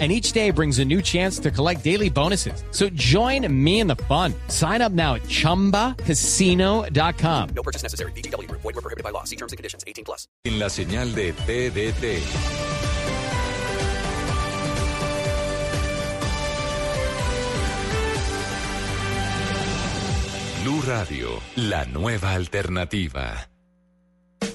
and each day brings a new chance to collect daily bonuses. So join me in the fun. Sign up now at ChumbaCasino.com. No purchase necessary. BGW. Void were prohibited by law. See terms and conditions. 18 plus. En la señal de TDT. Blue Radio, la nueva alternativa.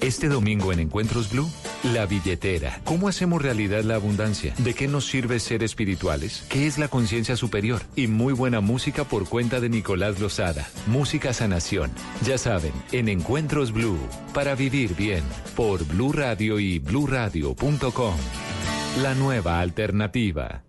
Este domingo en Encuentros Blue, la billetera. ¿Cómo hacemos realidad la abundancia? ¿De qué nos sirve ser espirituales? ¿Qué es la conciencia superior? Y muy buena música por cuenta de Nicolás Lozada. Música Sanación. Ya saben, en Encuentros Blue, para vivir bien, por Blue Radio y bluradio.com. La nueva alternativa.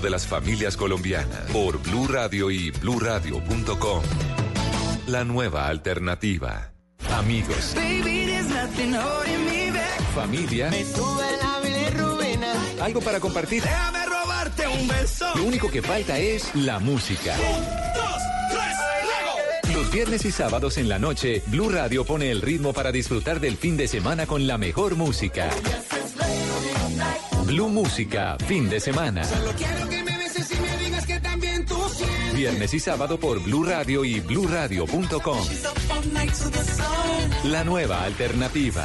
de las familias colombianas por Blue Radio y bluradio.com. La nueva alternativa. Amigos, familia, algo para compartir. Déjame robarte un beso. Lo único que falta es la música. Los viernes y sábados en la noche, Blue Radio pone el ritmo para disfrutar del fin de semana con la mejor música. Blue Música, fin de semana. Viernes y sábado por Blue Radio y bluradio.com. La nueva alternativa.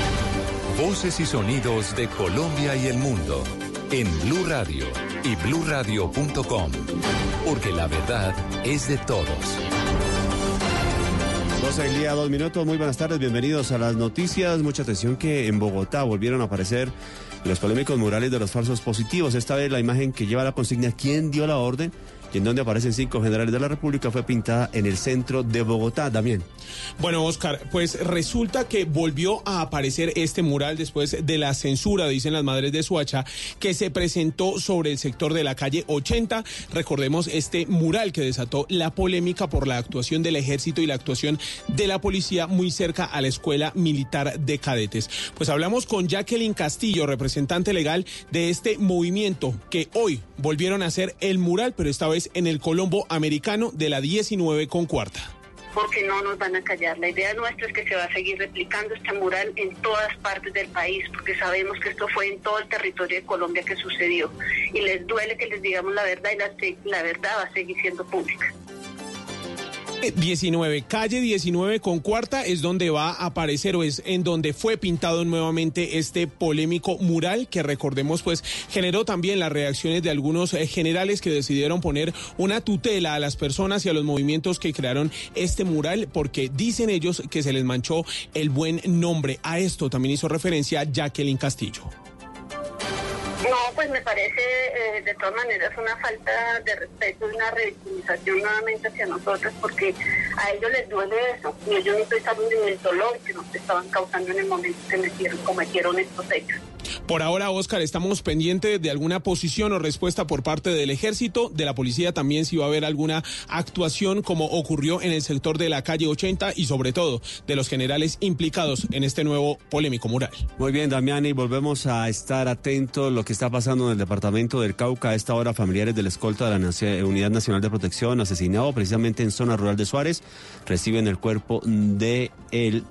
Voces y sonidos de Colombia y el mundo en Blue Radio y bluradio.com, porque la verdad es de todos. 12 del día, dos minutos. Muy buenas tardes, bienvenidos a las noticias. Mucha atención que en Bogotá volvieron a aparecer los polémicos murales de los falsos positivos. Esta vez la imagen que lleva la consigna ¿Quién dio la orden? Y en donde aparecen cinco generales de la República fue pintada en el centro de Bogotá también. Bueno, Oscar, pues resulta que volvió a aparecer este mural después de la censura, dicen las madres de Suacha, que se presentó sobre el sector de la calle 80. Recordemos este mural que desató la polémica por la actuación del ejército y la actuación de la policía muy cerca a la escuela militar de cadetes. Pues hablamos con Jacqueline Castillo, representante legal de este movimiento, que hoy volvieron a hacer el mural, pero esta vez en el Colombo americano de la 19 con cuarta porque no nos van a callar. La idea nuestra es que se va a seguir replicando este mural en todas partes del país, porque sabemos que esto fue en todo el territorio de Colombia que sucedió. Y les duele que les digamos la verdad y la, la verdad va a seguir siendo pública. 19, calle 19 con cuarta es donde va a aparecer o es en donde fue pintado nuevamente este polémico mural que recordemos pues generó también las reacciones de algunos eh, generales que decidieron poner una tutela a las personas y a los movimientos que crearon este mural porque dicen ellos que se les manchó el buen nombre. A esto también hizo referencia Jacqueline Castillo. Pues me parece eh, de todas maneras una falta de respeto y una revictimización nuevamente hacia nosotros porque a ellos les duele eso y ellos no pensaron en el dolor que nos estaban causando en el momento que metieron, cometieron estos hechos. Por ahora, Oscar, estamos pendientes de alguna posición o respuesta por parte del ejército, de la policía también si va a haber alguna actuación como ocurrió en el sector de la calle 80 y sobre todo de los generales implicados en este nuevo polémico mural. Muy bien, Damiani, volvemos a estar atentos lo que está pasando en el departamento del Cauca. A esta hora, familiares de la escolta de la Unidad Nacional de Protección, asesinado precisamente en zona rural de Suárez, reciben el cuerpo de el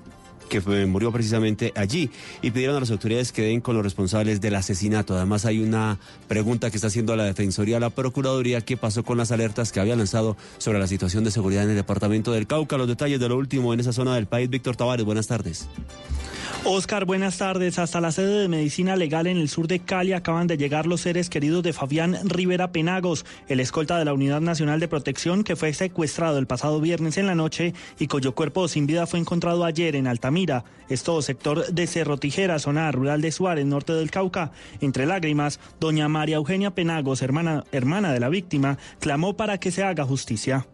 que fue- murió precisamente allí y pidieron a las autoridades que den con los responsables del asesinato. Además hay una pregunta que está haciendo la Defensoría a la Procuraduría qué pasó con las alertas que había lanzado sobre la situación de seguridad en el departamento del Cauca. Los detalles de lo último en esa zona del país. Víctor Tavares, buenas tardes. Oscar, buenas tardes. Hasta la sede de Medicina Legal en el sur de Cali acaban de llegar los seres queridos de Fabián Rivera Penagos, el escolta de la Unidad Nacional de Protección que fue secuestrado el pasado viernes en la noche y cuyo cuerpo sin vida fue encontrado ayer en Altamira, esto sector de Cerro Tijera, zona rural de Suárez, norte del Cauca. Entre lágrimas, doña María Eugenia Penagos, hermana, hermana de la víctima, clamó para que se haga justicia.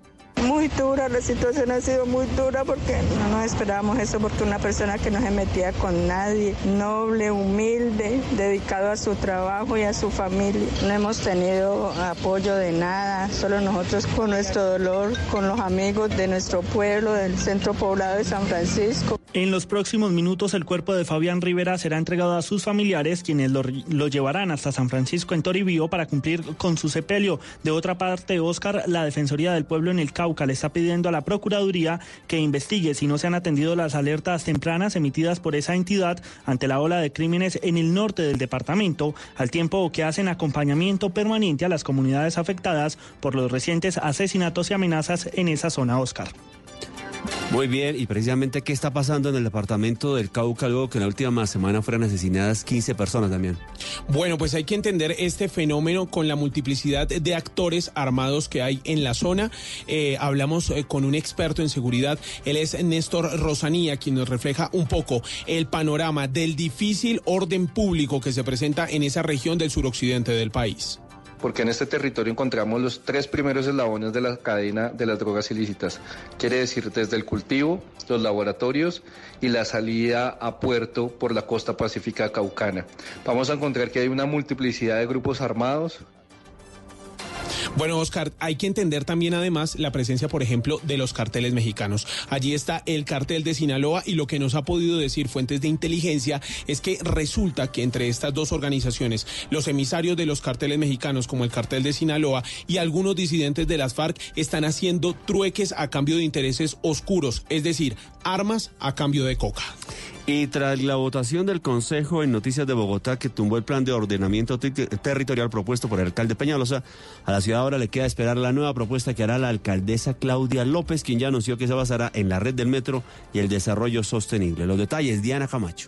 Muy dura, la situación ha sido muy dura porque no nos esperábamos eso, porque una persona que no se metía con nadie, noble, humilde, dedicado a su trabajo y a su familia. No hemos tenido apoyo de nada, solo nosotros con nuestro dolor, con los amigos de nuestro pueblo, del centro poblado de San Francisco. En los próximos minutos el cuerpo de Fabián Rivera será entregado a sus familiares, quienes lo, llevarán hasta San Francisco en Toribío para cumplir con su sepelio. De otra parte, Oscar, la Defensoría del Pueblo en el Cauca le está pidiendo a la Procuraduría que investigue si no se han atendido las alertas tempranas emitidas por esa entidad ante la ola de crímenes en el norte del departamento, al tiempo que hacen acompañamiento permanente a las comunidades afectadas por los recientes asesinatos y amenazas en esa zona, Oscar. Muy bien, y precisamente qué está pasando en el departamento del Cauca luego que en la última semana fueron asesinadas 15 personas también. Bueno, pues hay que entender este fenómeno con la multiplicidad de actores armados que hay en la zona. Eh, hablamos eh, con un experto en seguridad, él es Néstor Rosanía, quien nos refleja un poco el panorama del difícil orden público que se presenta en esa región del suroccidente del país porque en este territorio encontramos los tres primeros eslabones de la cadena de las drogas ilícitas. Quiere decir desde el cultivo, los laboratorios y la salida a puerto por la costa pacífica caucana. Vamos a encontrar que hay una multiplicidad de grupos armados, bueno, Oscar, hay que entender también además la presencia, por ejemplo, de los carteles mexicanos. Allí está el cartel de Sinaloa y lo que nos ha podido decir fuentes de inteligencia es que resulta que entre estas dos organizaciones, los emisarios de los carteles mexicanos como el cartel de Sinaloa y algunos disidentes de las FARC están haciendo trueques a cambio de intereses oscuros, es decir, armas a cambio de coca. Y tras la votación del Consejo en Noticias de Bogotá que tumbó el plan de ordenamiento territorial propuesto por el alcalde Peñalosa, a la ciudad ahora le queda esperar la nueva propuesta que hará la alcaldesa Claudia López, quien ya anunció que se basará en la red del metro y el desarrollo sostenible. Los detalles, Diana Camacho.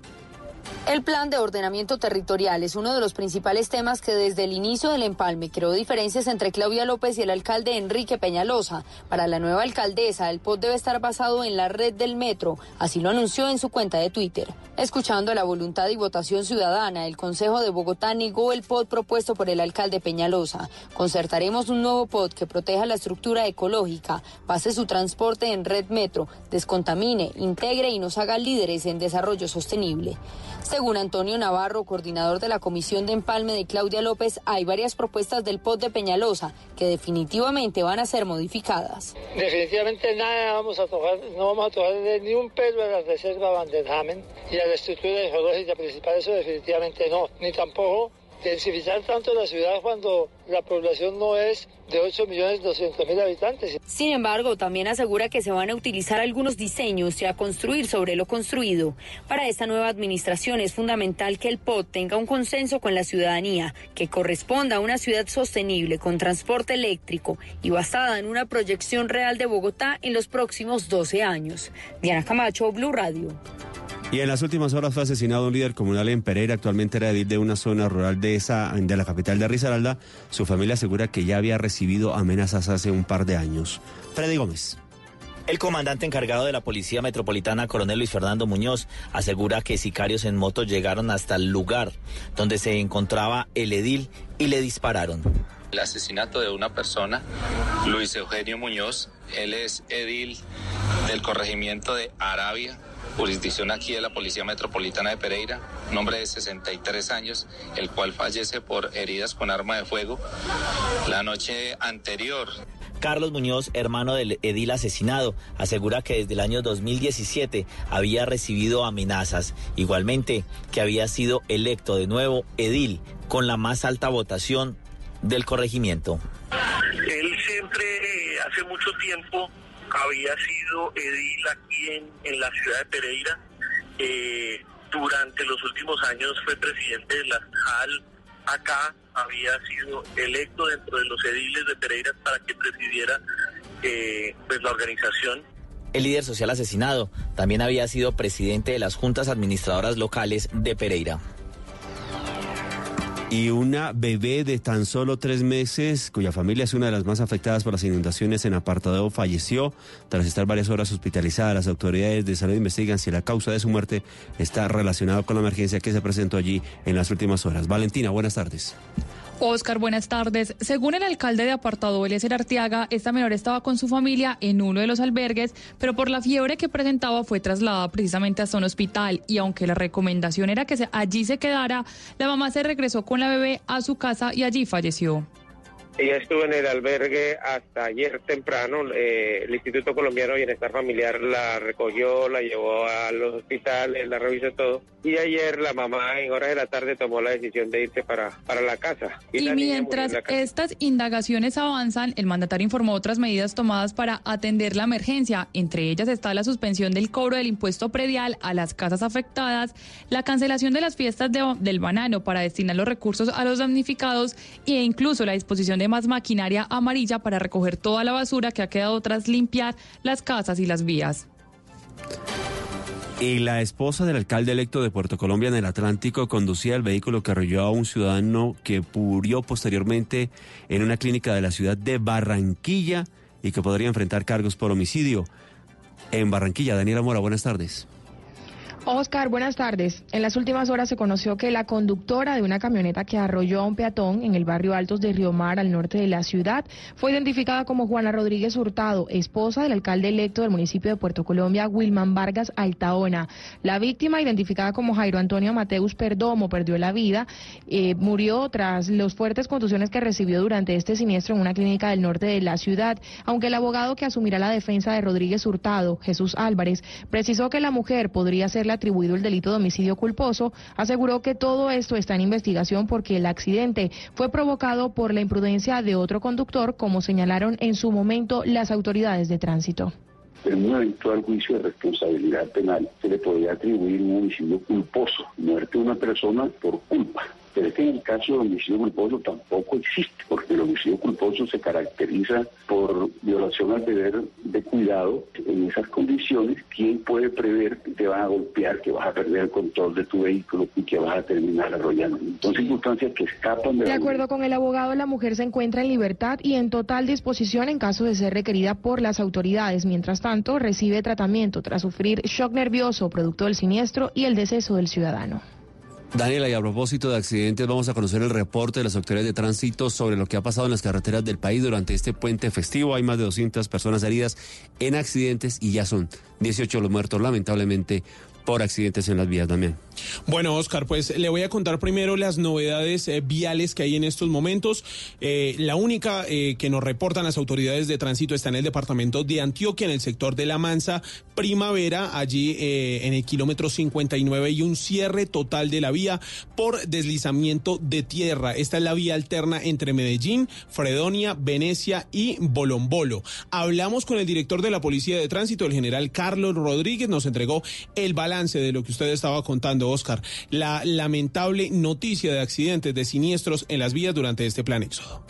El plan de ordenamiento territorial es uno de los principales temas que desde el inicio del empalme creó diferencias entre Claudia López y el alcalde Enrique Peñalosa. Para la nueva alcaldesa, el POT debe estar basado en la red del metro, así lo anunció en su cuenta de Twitter. Escuchando la voluntad y votación ciudadana, el Consejo de Bogotá negó el POT propuesto por el alcalde Peñalosa. Concertaremos un nuevo POT que proteja la estructura ecológica, pase su transporte en red metro, descontamine, integre y nos haga líderes en desarrollo sostenible. Según Antonio Navarro, coordinador de la Comisión de Empalme de Claudia López, hay varias propuestas del POT de Peñalosa que definitivamente van a ser modificadas. Definitivamente nada vamos a tocar, no vamos a tocar ni un peso de la reserva Vanderhamen y a la estructura geológica principal, eso definitivamente no, ni tampoco densificar tanto la ciudad cuando la población no es de 8 millones 200 mil habitantes. Sin embargo, también asegura que se van a utilizar algunos diseños y a construir sobre lo construido. Para esta nueva administración es fundamental que el POT tenga un consenso con la ciudadanía, que corresponda a una ciudad sostenible con transporte eléctrico y basada en una proyección real de Bogotá en los próximos 12 años. Diana Camacho, Blue Radio. Y en las últimas horas fue asesinado un líder comunal en Pereira, actualmente era edil de una zona rural de esa de la capital de Risaralda. Su familia asegura que ya había recibido amenazas hace un par de años. Freddy Gómez. El comandante encargado de la Policía Metropolitana, coronel Luis Fernando Muñoz, asegura que sicarios en moto llegaron hasta el lugar donde se encontraba el edil y le dispararon. El asesinato de una persona, Luis Eugenio Muñoz, él es edil del corregimiento de Arabia, jurisdicción aquí de la Policía Metropolitana de Pereira, un hombre de 63 años, el cual fallece por heridas con arma de fuego la noche anterior. Carlos Muñoz, hermano del edil asesinado, asegura que desde el año 2017 había recibido amenazas, igualmente que había sido electo de nuevo edil con la más alta votación del corregimiento. Él siempre, hace mucho tiempo, había sido edil aquí en, en, la ciudad de Pereira eh, durante los últimos años fue presidente de la JAL acá, había sido electo dentro de los ediles de Pereira para que presidiera eh, pues la organización. El líder social asesinado también había sido presidente de las juntas administradoras locales de Pereira. Y una bebé de tan solo tres meses, cuya familia es una de las más afectadas por las inundaciones en Apartadeo, falleció tras estar varias horas hospitalizada. Las autoridades de salud investigan si la causa de su muerte está relacionada con la emergencia que se presentó allí en las últimas horas. Valentina, buenas tardes. Oscar, buenas tardes. Según el alcalde de Apartado, Eliezer Arteaga, esta menor estaba con su familia en uno de los albergues, pero por la fiebre que presentaba fue trasladada precisamente hasta un hospital y aunque la recomendación era que allí se quedara, la mamá se regresó con la bebé a su casa y allí falleció. Ella estuvo en el albergue hasta ayer temprano. Eh, el Instituto Colombiano de Bienestar Familiar la recogió, la llevó al hospital, la revisó todo. Y ayer la mamá en horas de la tarde tomó la decisión de irse para, para la casa. Y, mientras estas indagaciones avanzan, el mandatario informó otras medidas tomadas para atender la emergencia. Entre ellas está la suspensión del cobro del impuesto predial a las casas afectadas, la cancelación de las fiestas del banano para destinar los recursos a los damnificados e incluso la disposición de más maquinaria amarilla para recoger toda la basura que ha quedado tras limpiar las casas y las vías. Y la esposa del alcalde electo de Puerto Colombia en el Atlántico conducía el vehículo que arrolló a un ciudadano que murió posteriormente en una clínica de la ciudad de Barranquilla y que podría enfrentar cargos por homicidio. En Barranquilla, Daniela Mora, buenas tardes. Oscar, buenas tardes. En las últimas horas se conoció que la conductora de una camioneta que arrolló a un peatón en el barrio Altos de Río Mar, al norte de la ciudad, fue identificada como Juana Rodríguez Hurtado, esposa del alcalde electo del municipio de Puerto Colombia, Wilman Vargas Altaona. La víctima, identificada como Jairo Antonio Mateus Perdomo, perdió la vida. Eh, murió tras las fuertes contusiones que recibió durante este siniestro en una clínica del norte de la ciudad, aunque el abogado que asumirá la defensa de Rodríguez Hurtado, Jesús Álvarez, precisó que la mujer podría ser atribuido el delito de homicidio culposo, aseguró que todo esto está en investigación porque el accidente fue provocado por la imprudencia de otro conductor, como señalaron en su momento las autoridades de tránsito. En un eventual juicio de responsabilidad penal se le podría atribuir un homicidio culposo, muerte de una persona por culpa. Pero es que en el caso de homicidio culposo tampoco existe, porque el homicidio culposo se caracteriza por violación al deber de cuidado. En esas condiciones, ¿quién puede prever que te van a golpear, que vas a perder el control de tu vehículo y que vas a terminar arrollando? Son circunstancias que escapan de... De acuerdo con el abogado, la mujer se encuentra en libertad y en total disposición en caso de ser requerida por las autoridades. Mientras tanto, recibe tratamiento tras sufrir shock nervioso producto del siniestro y el deceso del ciudadano. Daniela, y a propósito de accidentes, vamos a conocer el reporte de las autoridades de tránsito sobre lo que ha pasado en las carreteras del país durante este puente festivo. Hay más de 200 personas heridas en accidentes y ya son 18 los muertos, lamentablemente, por accidentes en las vías también. Bueno, Oscar, pues le voy a contar primero las novedades eh, viales que hay en estos momentos. Eh, la única eh, que nos reportan las autoridades de tránsito está en el departamento de Antioquia, en el sector de La Mansa, Primavera, allí en el kilómetro 59 y un cierre total de la vía por deslizamiento de tierra. Esta es la vía alterna entre Medellín, Fredonia, Venecia y Bolombolo. Hablamos con el director de la Policía de Tránsito, el general Carlos Rodríguez, nos entregó el balance de lo que usted estaba contando Oscar, la lamentable noticia de accidentes, de siniestros en las vías durante este plan éxodo.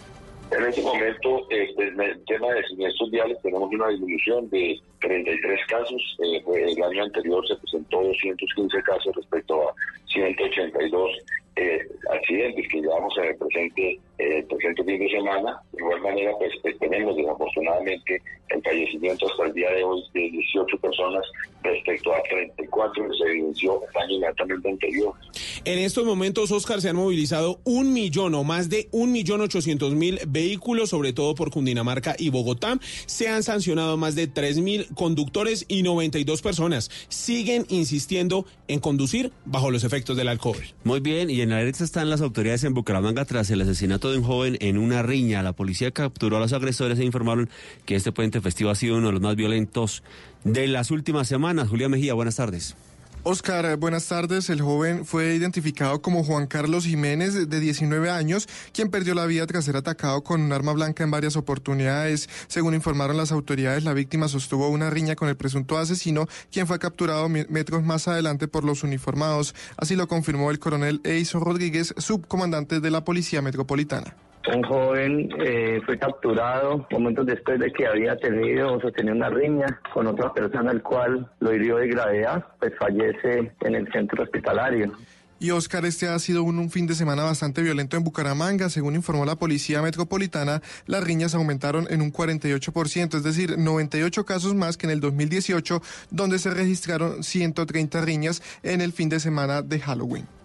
En este momento, en el tema de siniestros viales, tenemos una disminución de 33 casos. Eh, el año anterior se presentó 215 casos respecto a 182 eh, accidentes que llevamos en el presente, eh, presente fin de semana. De igual manera, pues, pues tenemos desafortunadamente el fallecimiento hasta el día de hoy de 18 personas respecto a 34 que se evidenció el año inmediatamente anterior. En estos momentos, Oscar, se han movilizado un millón o más de un millón ochocientos mil vehículos, sobre todo por Cundinamarca y Bogotá. Se han sancionado más de tres mil conductores y 92 personas. Siguen insistiendo en conducir bajo los efectos del alcohol. Muy bien, y en la derecha están las autoridades en Bucaramanga tras el asesinato de un joven en una riña. La policía capturó a los agresores e informaron que este puente festivo ha sido uno de los más violentos de las últimas semanas. Julián Mejía, buenas tardes. Oscar, buenas tardes. El joven fue identificado como Juan Carlos Jiménez, de 19 años, quien perdió la vida tras ser atacado con un arma blanca en varias oportunidades. Según informaron las autoridades, la víctima sostuvo una riña con el presunto asesino, quien fue capturado metros más adelante por los uniformados. Así lo confirmó el coronel Eiso Rodríguez, subcomandante de la Policía Metropolitana. Un joven eh, fue capturado momentos después de que había tenido o sostenido una riña con otra persona, el cual lo hirió de gravedad, pues fallece en el centro hospitalario. Y Oscar, este ha sido un, un, fin de semana bastante violento en Bucaramanga. Según informó la Policía Metropolitana, las riñas aumentaron en un 48%, es decir, 98 casos más que en el 2018, donde se registraron 130 riñas en el fin de semana de Halloween.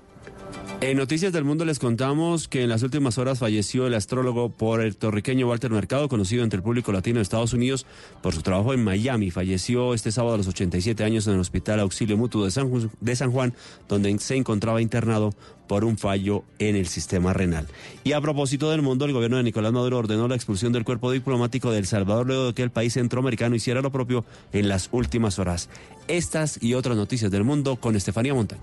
En Noticias del Mundo les contamos que en las últimas horas falleció el astrólogo puertorriqueño Walter Mercado, conocido entre el público latino de Estados Unidos por su trabajo en Miami. Falleció este sábado a los 87 años en el Hospital Auxilio Mutuo de San, Juan, donde se encontraba internado por un fallo en el sistema renal. Y a propósito del mundo, el gobierno de Nicolás Maduro ordenó la expulsión del cuerpo diplomático de El Salvador luego de que el país centroamericano hiciera lo propio en las últimas horas. Estas y otras noticias del mundo con Estefanía Montaña.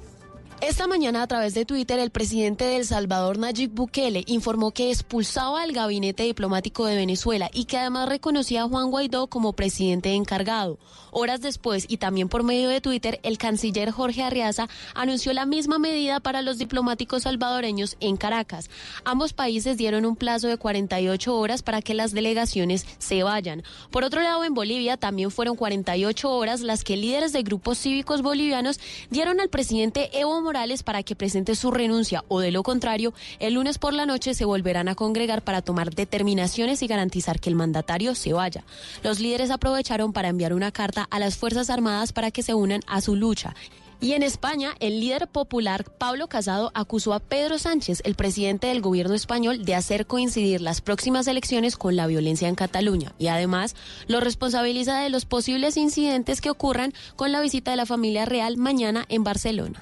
Esta mañana a través de Twitter el presidente de El Salvador Nayib Bukele informó que expulsaba al gabinete diplomático de Venezuela y que además reconocía a Juan Guaidó como presidente encargado. Horas después y también por medio de Twitter el canciller Jorge Arriaza anunció la misma medida para los diplomáticos salvadoreños en Caracas. Ambos países dieron un plazo de 48 horas para que las delegaciones se vayan. Por otro lado en Bolivia también fueron 48 horas las que líderes de grupos cívicos bolivianos dieron al presidente Evo Morales Morales para que presente su renuncia o de lo contrario, el lunes por la noche se volverán a congregar para tomar determinaciones y garantizar que el mandatario se vaya. Los líderes aprovecharon para enviar una carta a las Fuerzas Armadas para que se unan a su lucha. Y en España, el líder popular Pablo Casado acusó a Pedro Sánchez, el presidente del gobierno español, de hacer coincidir las próximas elecciones con la violencia en Cataluña y además lo responsabiliza de los posibles incidentes que ocurran con la visita de la familia real mañana en Barcelona.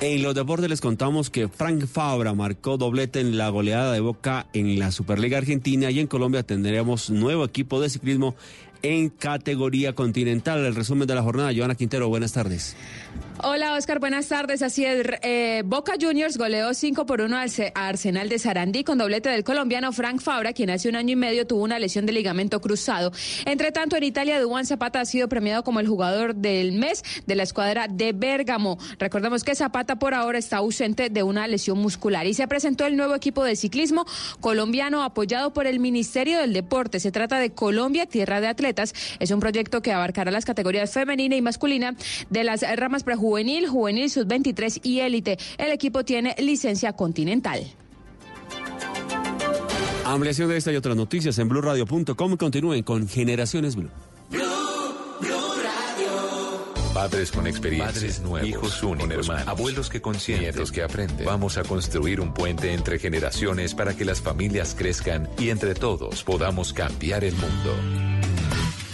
En los deportes les contamos que Frank Fabra marcó doblete en la goleada de Boca en la Superliga Argentina y en Colombia tendremos nuevo equipo de ciclismo en categoría continental. El resumen de la jornada, Joana Quintero, buenas tardes. Hola Oscar, buenas tardes. Así es, eh, Boca Juniors goleó 5 por 1 al Arsenal de Sarandí con doblete del colombiano Frank Fabra, quien hace un año y medio tuvo una lesión de ligamento cruzado. Entre tanto, en Italia, Duan Zapata ha sido premiado como el jugador del mes de la escuadra de Bérgamo. Recordemos que Zapata por ahora está ausente de una lesión muscular y se presentó el nuevo equipo de ciclismo colombiano apoyado por el Ministerio del Deporte. Se trata de Colombia, Tierra de Atletas. Es un proyecto que abarcará las categorías femenina y masculina de las ramas prejuiciosas juvenil, juvenil sub-23 y élite. El equipo tiene licencia continental. Ampliación de esta y otras noticias en blurradio.com. Continúen con Generaciones Blue. Padres con experiencia, Padres nuevos, hijos únicos, hermanos, abuelos que consienten, nietos que aprenden. Vamos a construir un puente entre generaciones para que las familias crezcan y entre todos podamos cambiar el mundo.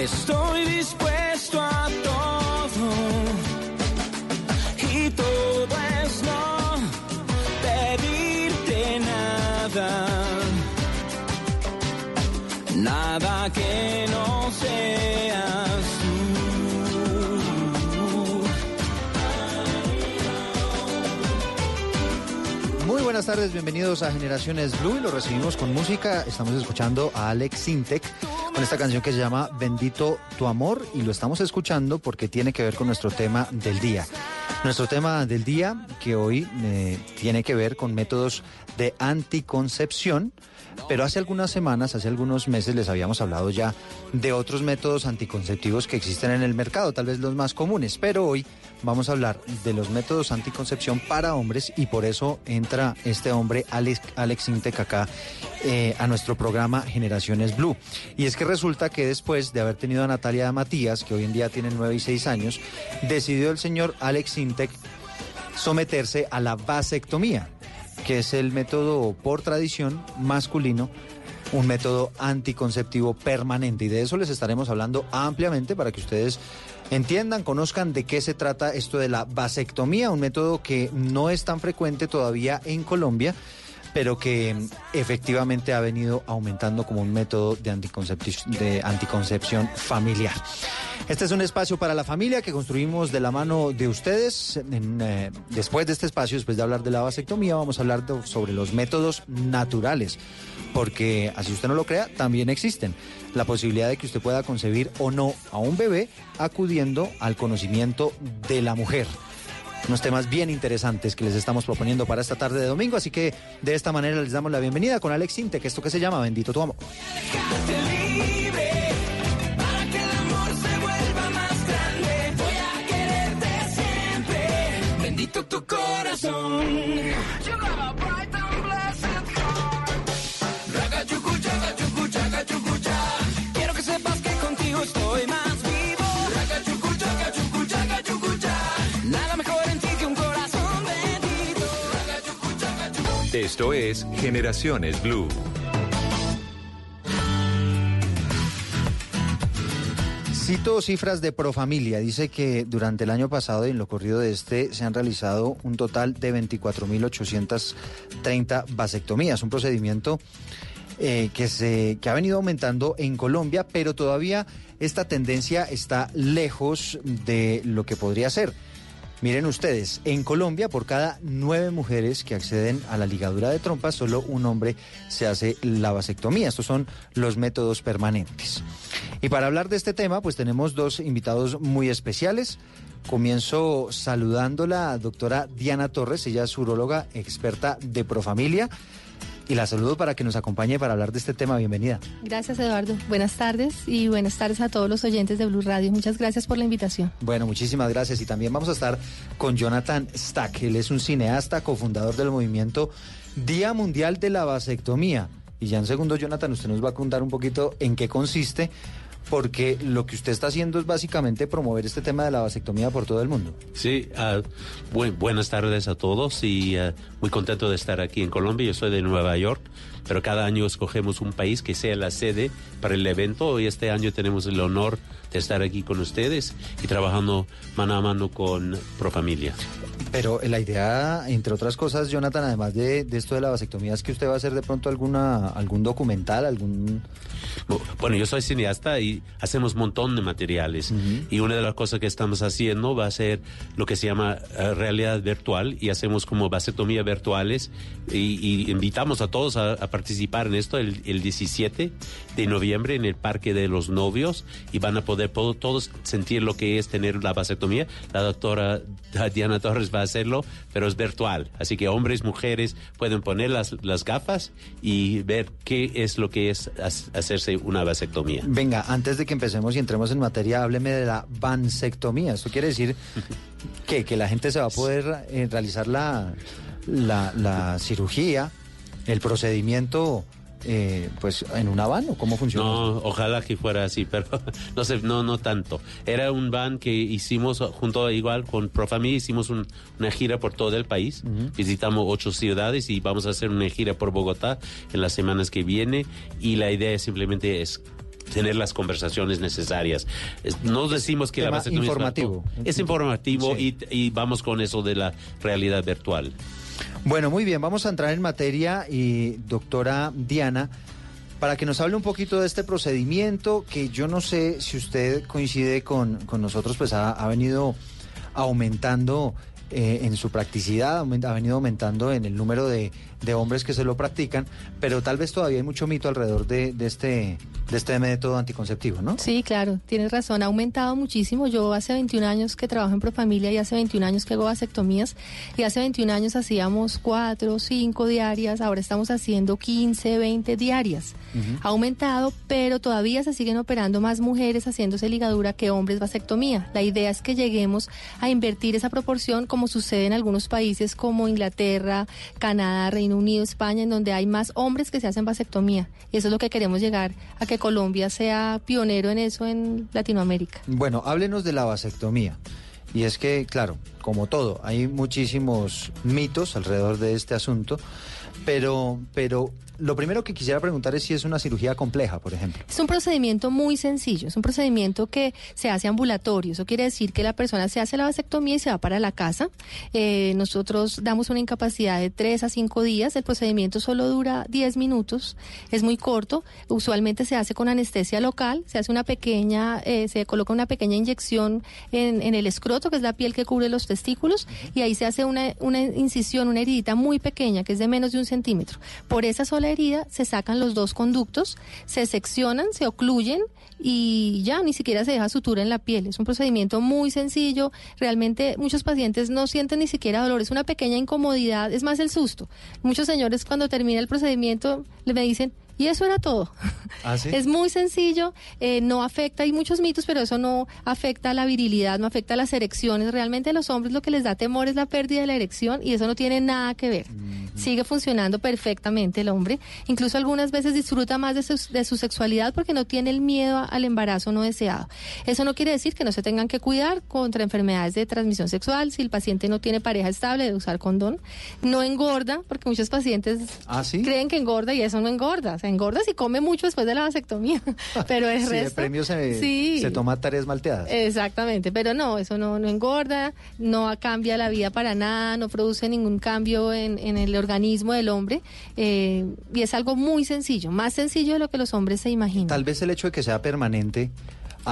Estoy dispuesto a todo. Y todo es no pedirte nada, nada que no seas Muy buenas tardes, bienvenidos a Generaciones Blue y lo recibimos con música. Estamos escuchando a Alex Sintek con esta canción que se llama Bendito tu amor y lo estamos escuchando porque tiene que ver con nuestro tema del día. Nuestro tema del día, que hoy eh, tiene que ver con métodos de anticoncepción, pero hace algunas semanas, hace algunos meses les habíamos hablado ya de otros métodos anticonceptivos que existen en el mercado, tal vez los más comunes, pero hoy vamos a hablar de los métodos anticoncepción para hombres y por eso entra este hombre, Alex, Alex Intec, acá eh, a nuestro programa Generaciones Blue. Y es que resulta que después de haber tenido a Natalia Matías, que hoy en día tiene 9 y 6 años, decidió el señor Alex Intec someterse a la vasectomía que es el método por tradición masculino, un método anticonceptivo permanente. Y de eso les estaremos hablando ampliamente para que ustedes entiendan, conozcan de qué se trata esto de la vasectomía, un método que no es tan frecuente todavía en Colombia pero que efectivamente ha venido aumentando como un método de, de anticoncepción familiar. Este es un espacio para la familia que construimos de la mano de ustedes. Eh, después de este espacio, después de hablar de la vasectomía, vamos a hablar sobre los métodos naturales, porque así usted no lo crea, también existen. La posibilidad de que usted pueda concebir o no a un bebé acudiendo al conocimiento de la mujer unos temas bien interesantes que les estamos proponiendo para esta tarde de domingo. Así que de esta manera les damos la bienvenida con Alex Inte, que esto que se llama Bendito tu amor. Esto es Generaciones Blue. Cito cifras de Profamilia. Dice que durante el año pasado y en lo corrido de este se han realizado un total de 24.830 vasectomías, un procedimiento eh, que, se, que ha venido aumentando en Colombia, pero todavía esta tendencia está lejos de lo que podría ser. Miren ustedes, en Colombia por cada nueve mujeres que acceden a la ligadura de trompas, solo un hombre se hace la vasectomía. Estos son los métodos permanentes. Y para hablar de este tema, pues tenemos dos invitados muy especiales. Comienzo saludándola a doctora Diana Torres, ella es uróloga experta de Profamilia y la saludo para que nos acompañe para hablar de este tema. Bienvenida. Gracias, Eduardo. Buenas tardes y buenas tardes a todos los oyentes de Blue Radio. Muchas gracias por la invitación. Bueno, muchísimas gracias. Y también vamos a estar con Jonathan Stack. Él es un cineasta, cofundador del movimiento Día Mundial de la Vasectomía. Y ya en segundo, Jonathan, usted nos va a contar un poquito en qué consiste porque lo que usted está haciendo es básicamente promover este tema de la vasectomía por todo el mundo. Sí, uh, buenas tardes a todos y uh, muy contento de estar aquí en Colombia. Yo soy de Nueva York, pero cada año escogemos un país que sea la sede para el evento y este año tenemos el honor de estar aquí con ustedes y trabajando mano a mano con Profamilia. Pero la idea, entre otras cosas, Jonathan, además de, de, esto de la vasectomía, es que usted va a hacer de pronto alguna algún documental, algún... Bueno, yo soy cineasta y hacemos un montón de materiales. Uh -huh. Y una de las cosas que estamos haciendo va a ser lo que se llama uh, realidad virtual y hacemos como vasectomía virtuales y, y invitamos a todos a, a participar en esto el, el, 17 de noviembre en el Parque de los Novios y van a poder todos sentir lo que es tener la vasectomía. La doctora Diana Torres va a hacerlo, pero es virtual. Así que hombres, mujeres pueden poner las, las gafas y ver qué es lo que es hacerse una vasectomía. Venga, antes de que empecemos y entremos en materia, hábleme de la vansectomía. Esto quiere decir que, que la gente se va a poder eh, realizar la, la, la cirugía, el procedimiento eh, pues en una van o cómo funciona? No, ojalá que fuera así, pero no sé, no, no tanto. Era un van que hicimos junto igual con Profami, hicimos un, una gira por todo el país, uh -huh. visitamos ocho ciudades y vamos a hacer una gira por Bogotá en las semanas que viene y la idea simplemente es tener las conversaciones necesarias. No decimos que Tema la informativo. Es, es informativo sí. y, y vamos con eso de la realidad virtual. Bueno, muy bien, vamos a entrar en materia y doctora Diana, para que nos hable un poquito de este procedimiento que yo no sé si usted coincide con, con nosotros, pues ha, venido aumentando eh, en su practicidad, ha venido aumentando en el número de, de, hombres que se lo practican, pero tal vez todavía hay mucho mito alrededor de, de, este, de este método anticonceptivo, ¿no? Sí, claro, tienes razón, ha aumentado muchísimo. Yo hace 21 años que trabajo en Profamilia y hace 21 años que hago vasectomías y hace 21 años hacíamos 4, 5 diarias, ahora estamos haciendo 15, 20 diarias. Ha aumentado, pero todavía se siguen operando más mujeres haciéndose ligadura que hombres vasectomía. La idea es que lleguemos a invertir esa proporción como sucede en algunos países como Inglaterra, Canadá, Reino Unido, España, en donde hay más hombres que se hacen vasectomía. Y eso es lo que queremos llegar a que Colombia sea pionero en eso en Latinoamérica. Bueno, háblenos de la vasectomía. Y es que, claro, como todo, hay muchísimos mitos alrededor de este asunto, pero, pero lo primero que quisiera preguntar es si es una cirugía compleja, por ejemplo. Es un procedimiento muy sencillo, es un procedimiento que se hace ambulatorio. Eso quiere decir que la persona se hace la vasectomía y se va para la casa. Eh, nosotros damos una incapacidad de 3 a 5 días. El procedimiento solo dura 10 minutos, es muy corto. Usualmente se hace con anestesia local, se hace una pequeña, eh, se coloca una pequeña inyección en, el escroto, que es la piel que cubre los testículos, y ahí se hace una, una incisión, una heridita muy pequeña, que es de menos de un centímetro. Por esa sola herida se sacan los dos conductos, se seccionan, se ocluyen y ya ni siquiera se deja sutura en la piel. Es un procedimiento muy sencillo. Realmente muchos pacientes no sienten ni siquiera dolor, es una pequeña incomodidad, es más el susto. Muchos señores cuando termina el procedimiento me dicen, y eso era todo. ¿Ah, sí? Es muy sencillo, eh, no afecta, hay muchos mitos, pero eso no afecta a la virilidad, no afecta a las erecciones. Realmente a los hombres lo que les da temor es la pérdida de la erección y eso no tiene nada que ver. Sigue funcionando perfectamente el hombre. Incluso algunas veces disfruta más de su, de su sexualidad porque no tiene el miedo al embarazo no deseado. Eso no quiere decir que no se tengan que cuidar contra enfermedades de transmisión sexual. Si el paciente no tiene pareja estable, de usar condón. No engorda, porque muchos pacientes ¿Ah, sí? creen que engorda y eso no engorda. O sea, engorda si come mucho después de la vasectomía. Pero el sí, resto. de premio se, sí. se toma tareas malteadas. Exactamente, pero no, eso no, no engorda, no cambia la vida para nada, no produce ningún cambio en, en el organismo del hombre eh, y es algo muy sencillo, más sencillo de lo que los hombres se imaginan. Tal vez el hecho de que sea permanente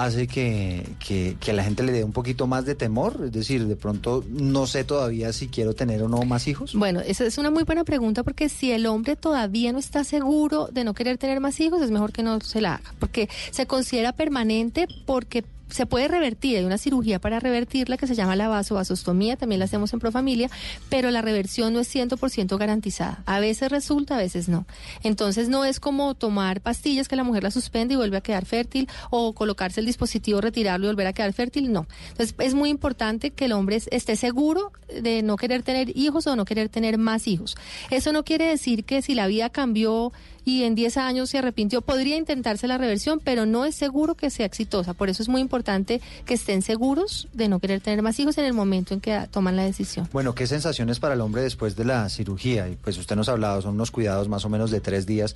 hace que, que, que, la gente le dé un poquito más de temor? Es decir, de pronto no sé todavía si quiero tener o no más hijos. Bueno, esa es una muy buena pregunta porque si el hombre todavía no está seguro de no querer tener más hijos, es mejor que no se la haga, porque se considera permanente porque se puede revertir, hay una cirugía para revertirla que se llama la vasovasostomía, también la hacemos en Profamilia, pero la reversión no es 100% garantizada. A veces resulta, a veces no. Entonces no es como tomar pastillas que la mujer la suspende y vuelve a quedar fértil o colocarse el dispositivo, retirarlo y volver a quedar fértil, no. Entonces es muy importante que el hombre esté seguro de no querer tener hijos o no querer tener más hijos. Eso no quiere decir que si la vida cambió y en 10 años se arrepintió, podría intentarse la reversión, pero no es seguro que sea exitosa. Por eso es muy importante que estén seguros de no querer tener más hijos en el momento en que toman la decisión. Bueno, ¿qué sensaciones para el hombre después de la cirugía? Y pues usted nos ha hablado, son unos cuidados más o menos de tres días,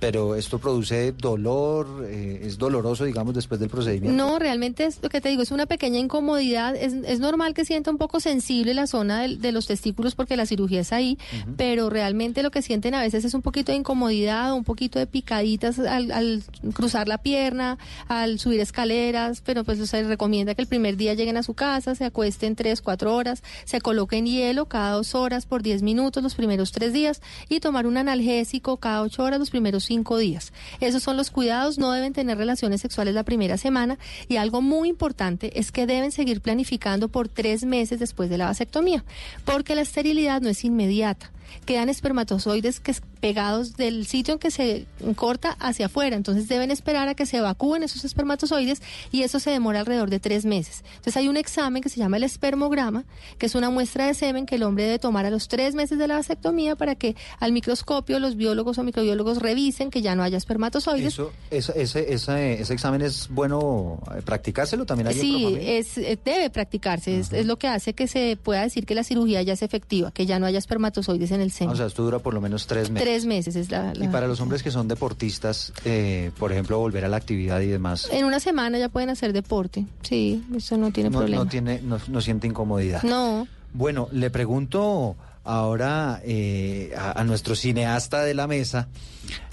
pero ¿esto produce dolor? Eh, ¿Es doloroso, digamos, después del procedimiento? No, realmente es lo que te digo, es una pequeña incomodidad. Es, es normal que sienta un poco sensible la zona de, de los testículos porque la cirugía es ahí, uh -huh. pero realmente lo que sienten a veces es un poquito de incomodidad un poquito de picaditas al, cruzar la pierna, al subir escaleras, pero pues se recomienda que el primer día lleguen a su casa, se acuesten tres, cuatro horas, se coloquen hielo cada dos horas por diez minutos los primeros tres días y tomar un analgésico cada ocho horas los primeros cinco días. Esos son los cuidados, no deben tener relaciones sexuales la primera semana y algo muy importante es que deben seguir planificando por tres meses después de la vasectomía, porque la esterilidad no es inmediata quedan espermatozoides que pegados del sitio en que se corta hacia afuera. Entonces deben esperar a que se evacúen esos espermatozoides y eso se demora alrededor de tres meses. Entonces hay un examen que se llama el espermograma, que es una muestra de semen que el hombre debe tomar a los tres meses de la vasectomía para que al microscopio los biólogos o microbiólogos revisen que ya no haya espermatozoides. Eso, ese, ese, ese, ese examen es bueno practicárselo también. Hay sí, es, debe practicarse. Es, es lo que hace que se pueda decir que la cirugía ya es efectiva, que ya no haya espermatozoides en el seno. O sea, esto dura por lo menos tres meses. Tres meses es la... la... Y para los hombres que son deportistas, eh, por ejemplo, volver a la actividad y demás. En una semana ya pueden hacer deporte, sí, eso no tiene no, problema. No, tiene, no, no siente incomodidad. No. Bueno, le pregunto ahora eh, a, a, nuestro cineasta de la mesa,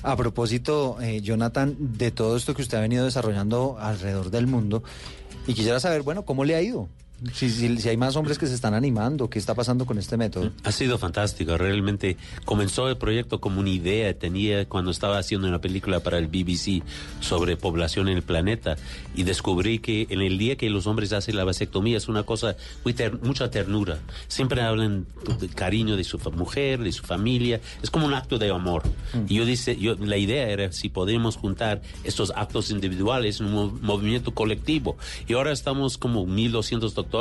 a propósito, eh, Jonathan, de todo esto que usted ha venido desarrollando alrededor del mundo, y quisiera saber, bueno, ¿cómo le ha ido? Si, si, si hay más hombres que se están animando, ¿qué está pasando con este método? Ha sido fantástico, realmente comenzó el proyecto como una idea, tenía cuando estaba haciendo una película para el BBC sobre población en el planeta y descubrí que en el día que los hombres hacen la vasectomía es una cosa muy ter- mucha ternura. Siempre hablan de cariño de su mujer, de su familia, es como un acto de amor. Y yo dice, yo la idea era si podemos juntar estos actos individuales en un mo- movimiento colectivo. Y ahora estamos como 1200 doctores,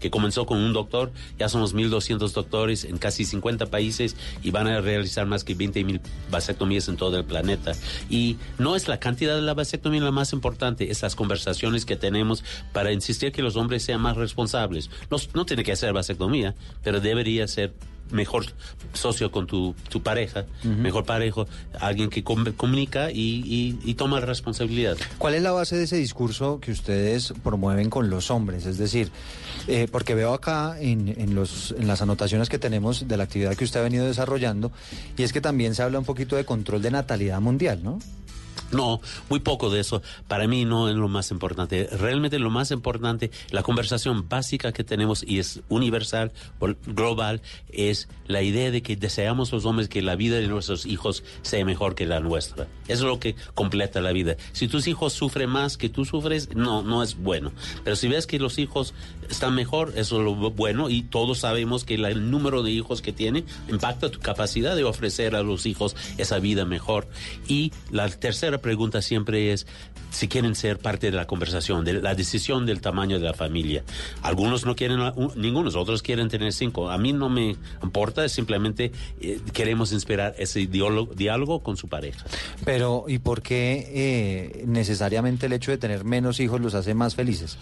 que comenzó con un doctor, ya somos 1200 doctores en casi 50 países y van a realizar más que 20 mil vasectomías en todo el planeta. Y no es la cantidad de la vasectomía la más importante, es las conversaciones que tenemos para insistir que los hombres sean más responsables. No, no tiene que hacer vasectomía, pero debería ser mejor socio con tu, tu pareja, mejor parejo, alguien que com- comunica y, y- y toma responsabilidad. ¿Cuál es la base de ese discurso que ustedes promueven con los hombres? Es decir, eh, porque veo acá en, en los, en las anotaciones que tenemos de la actividad que usted ha venido desarrollando, y es que también se habla un poquito de control de natalidad mundial, ¿no? No, muy poco de eso. Para mí no es lo más importante. Realmente lo más importante, la conversación básica que tenemos y es universal, global, es la idea de que deseamos los hombres que la vida de nuestros hijos sea mejor que la nuestra. Eso es lo que completa la vida. Si tus hijos sufren más que tú sufres, no, no es bueno. Pero si ves que los hijos están mejor, eso es lo bu- bueno y todos sabemos que la- el número de hijos que tiene impacta tu capacidad de ofrecer a los hijos esa vida mejor. Y la tercera pregunta siempre es si quieren ser parte de la conversación, de la decisión del tamaño de la familia. Algunos no quieren ningunos, otros quieren tener cinco. A mí no me importa, simplemente eh, queremos inspirar ese diálogo, diálogo con su pareja. Pero, ¿y por qué eh, necesariamente el hecho de tener menos hijos los hace más felices?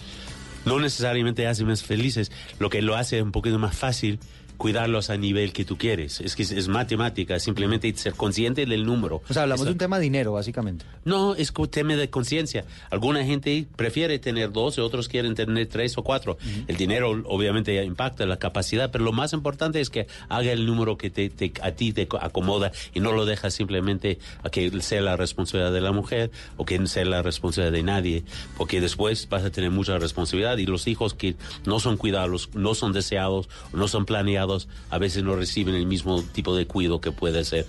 No necesariamente hace más felices, lo que lo hace un poquito más fácil cuidarlos a nivel que tú quieres. Es que es, es matemática, simplemente ser consciente del número. O sea, hablamos Eso- de un tema dinero, básicamente. No, es un tema de conciencia. Alguna gente prefiere tener dos otros quieren tener tres o cuatro. El dinero obviamente impacta la capacidad, pero lo más importante es que haga el número que te, te- a ti te acomoda y no lo dejas simplemente a que sea la responsabilidad de la mujer o que sea la responsabilidad de nadie, porque después vas a tener mucha responsabilidad y los hijos que no son cuidados, no son deseados, no son planeados, a veces no reciben el mismo tipo de cuidado que puede ser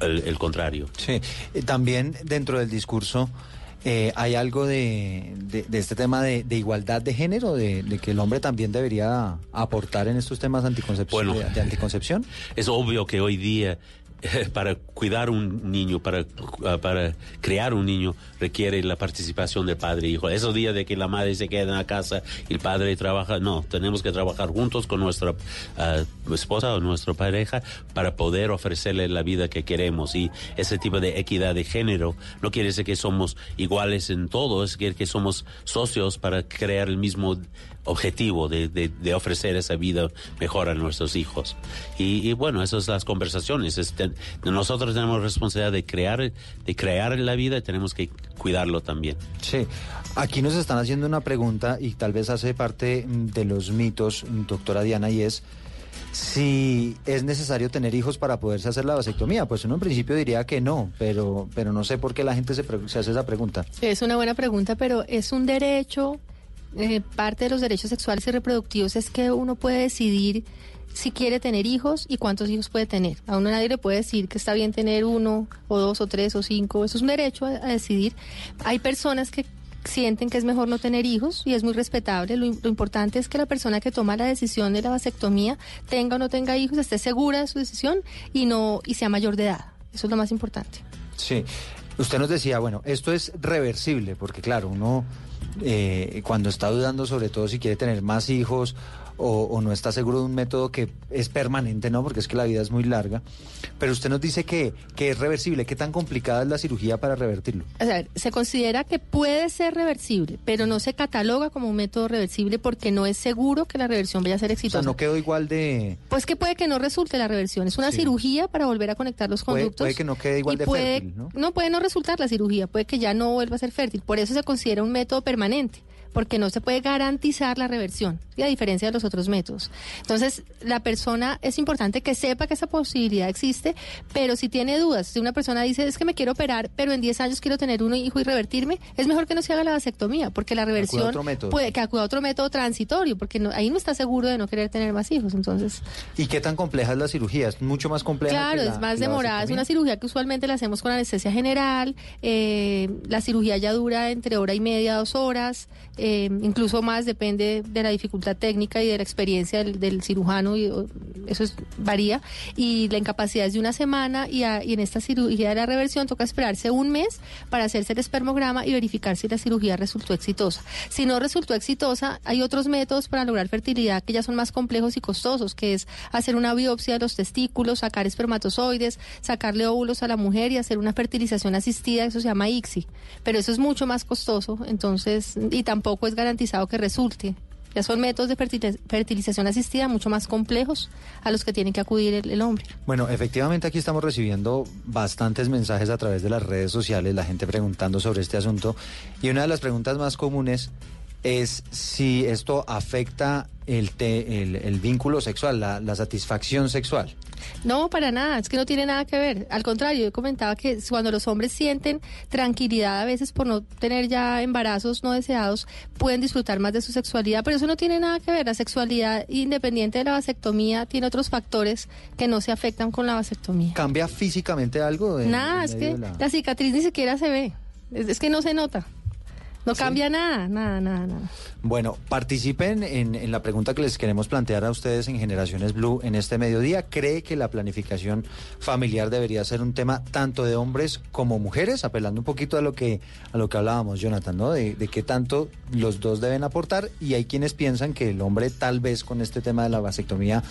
el, el contrario. Sí, Eh, también dentro del discurso eh, hay algo de, de- de este tema de, de igualdad de género, de, que el hombre también debería aportar en estos temas anticoncepción, Bueno. de anticoncepción. Es obvio que hoy día para cuidar un niño, para, ah, para crear un niño, requiere la participación del padre e hijo. Esos días de que la madre se queda en la casa y el padre trabaja, no, tenemos que trabajar juntos con nuestra ah, esposa o nuestra pareja para poder ofrecerle la vida que queremos. Y ese tipo de equidad de género no quiere decir que somos iguales en todo, es que, que somos socios para crear el mismo objetivo de, de- de ofrecer esa vida mejor a nuestros hijos. Y, y bueno, esas son las conversaciones. Este, nosotros tenemos responsabilidad de crear, de crear la vida y tenemos que cuidarlo también. Sí, aquí nos están haciendo una pregunta y tal vez hace parte de los mitos, doctora Diana, y es si es necesario tener hijos para poderse hacer la vasectomía. Pues uno en principio diría que no, pero, pero no sé por qué la gente se, se hace esa pregunta. Es una buena pregunta, pero es un derecho, eh, parte de los derechos sexuales y reproductivos es que uno puede decidir si quiere tener hijos y cuántos hijos puede tener. A uno nadie le puede decir que está bien tener uno o dos o tres o cinco. Eso es un derecho a, decidir. Hay personas que sienten que es mejor no tener hijos y es muy respetable. Lo, lo importante es que la persona que toma la decisión de la vasectomía tenga o no tenga hijos, esté segura de su decisión y no y sea mayor de edad. Eso es lo más importante. Sí, usted nos decía, bueno, esto es reversible, porque claro, uno eh, cuando está dudando sobre todo si quiere tener más hijos o, o no está seguro de un método que es permanente, ¿no? Porque es que la vida es muy larga. Pero usted nos dice que, que es reversible. ¿Qué tan complicada es la cirugía para revertirlo? O sea, se considera que puede ser reversible, pero no se cataloga como un método reversible porque no es seguro que la reversión vaya a ser O sea, exitosa. no quedó igual de... Pues que puede que no resulte la reversión. Es una Sí. cirugía para volver a conectar los conductos. puede que no quede igual de puede, fértil, ¿no? puede no resultar la cirugía, puede que ya no vuelva a ser fértil. Por eso se considera un método permanente, porque no se puede garantizar la reversión, y a diferencia de los otros métodos. Entonces, la persona es importante que sepa que esa posibilidad existe, pero si tiene dudas, si una persona dice, es que me quiero operar, pero en 10 años quiero tener un hijo y revertirme, es mejor que no se haga la vasectomía, porque la reversión puede que acuda a otro método transitorio, porque no- ahí no está seguro de no querer tener más hijos. Entonces, ¿Y qué tan compleja es la cirugía? ¿Es mucho más compleja? Claro, que la- es más demorada. Es una cirugía que usualmente la hacemos con anestesia general. eh, la cirugía ya dura entre hora y media, dos horas, eh, incluso más, depende de la dificultad técnica y de la experiencia del, cirujano, y eso es- varía. Y la incapacidad es de una semana y, y en esta cirugía de la reversión toca esperarse un mes para hacerse el espermograma y verificar si la cirugía resultó exitosa. Si no resultó exitosa, hay otros métodos para lograr fertilidad que ya son más complejos y costosos, que es hacer una biopsia de los testículos, sacar espermatozoides, sacarle óvulos a la mujer y hacer una fertilización asistida, eso se llama ICSI. Pero eso es mucho más costoso, entonces, y tampoco es garantizado que resulte. Ya son métodos de fertiliz- fertilización asistida mucho más complejos a los que tiene que acudir el, hombre. Bueno, efectivamente aquí estamos recibiendo bastantes mensajes a través de las redes sociales, la gente preguntando sobre este asunto. Y una de las preguntas más comunes es si esto afecta el, te- el, vínculo sexual, la satisfacción sexual. No, para nada, es que no tiene nada que ver. Al contrario, yo comentaba que cuando los hombres sienten tranquilidad a veces por no tener ya embarazos no deseados, pueden disfrutar más de su sexualidad, pero eso no tiene nada que ver. La sexualidad, independiente de la vasectomía, tiene otros factores que no se afectan con la vasectomía. ¿Cambia físicamente algo? en- Nada, es que de la- la cicatriz ni siquiera se ve. Es, es que no se nota. No cambia nada, nada, nada, nada. Bueno, participen en, en la pregunta que les queremos plantear a ustedes en Generaciones Blue en este mediodía. ¿Cree que la planificación familiar debería ser un tema tanto de hombres como mujeres? Apelando un poquito a lo que, a lo que hablábamos, Jonathan, ¿no? De, de qué tanto los dos deben aportar y hay quienes piensan que el hombre tal vez con este tema de la vasectomía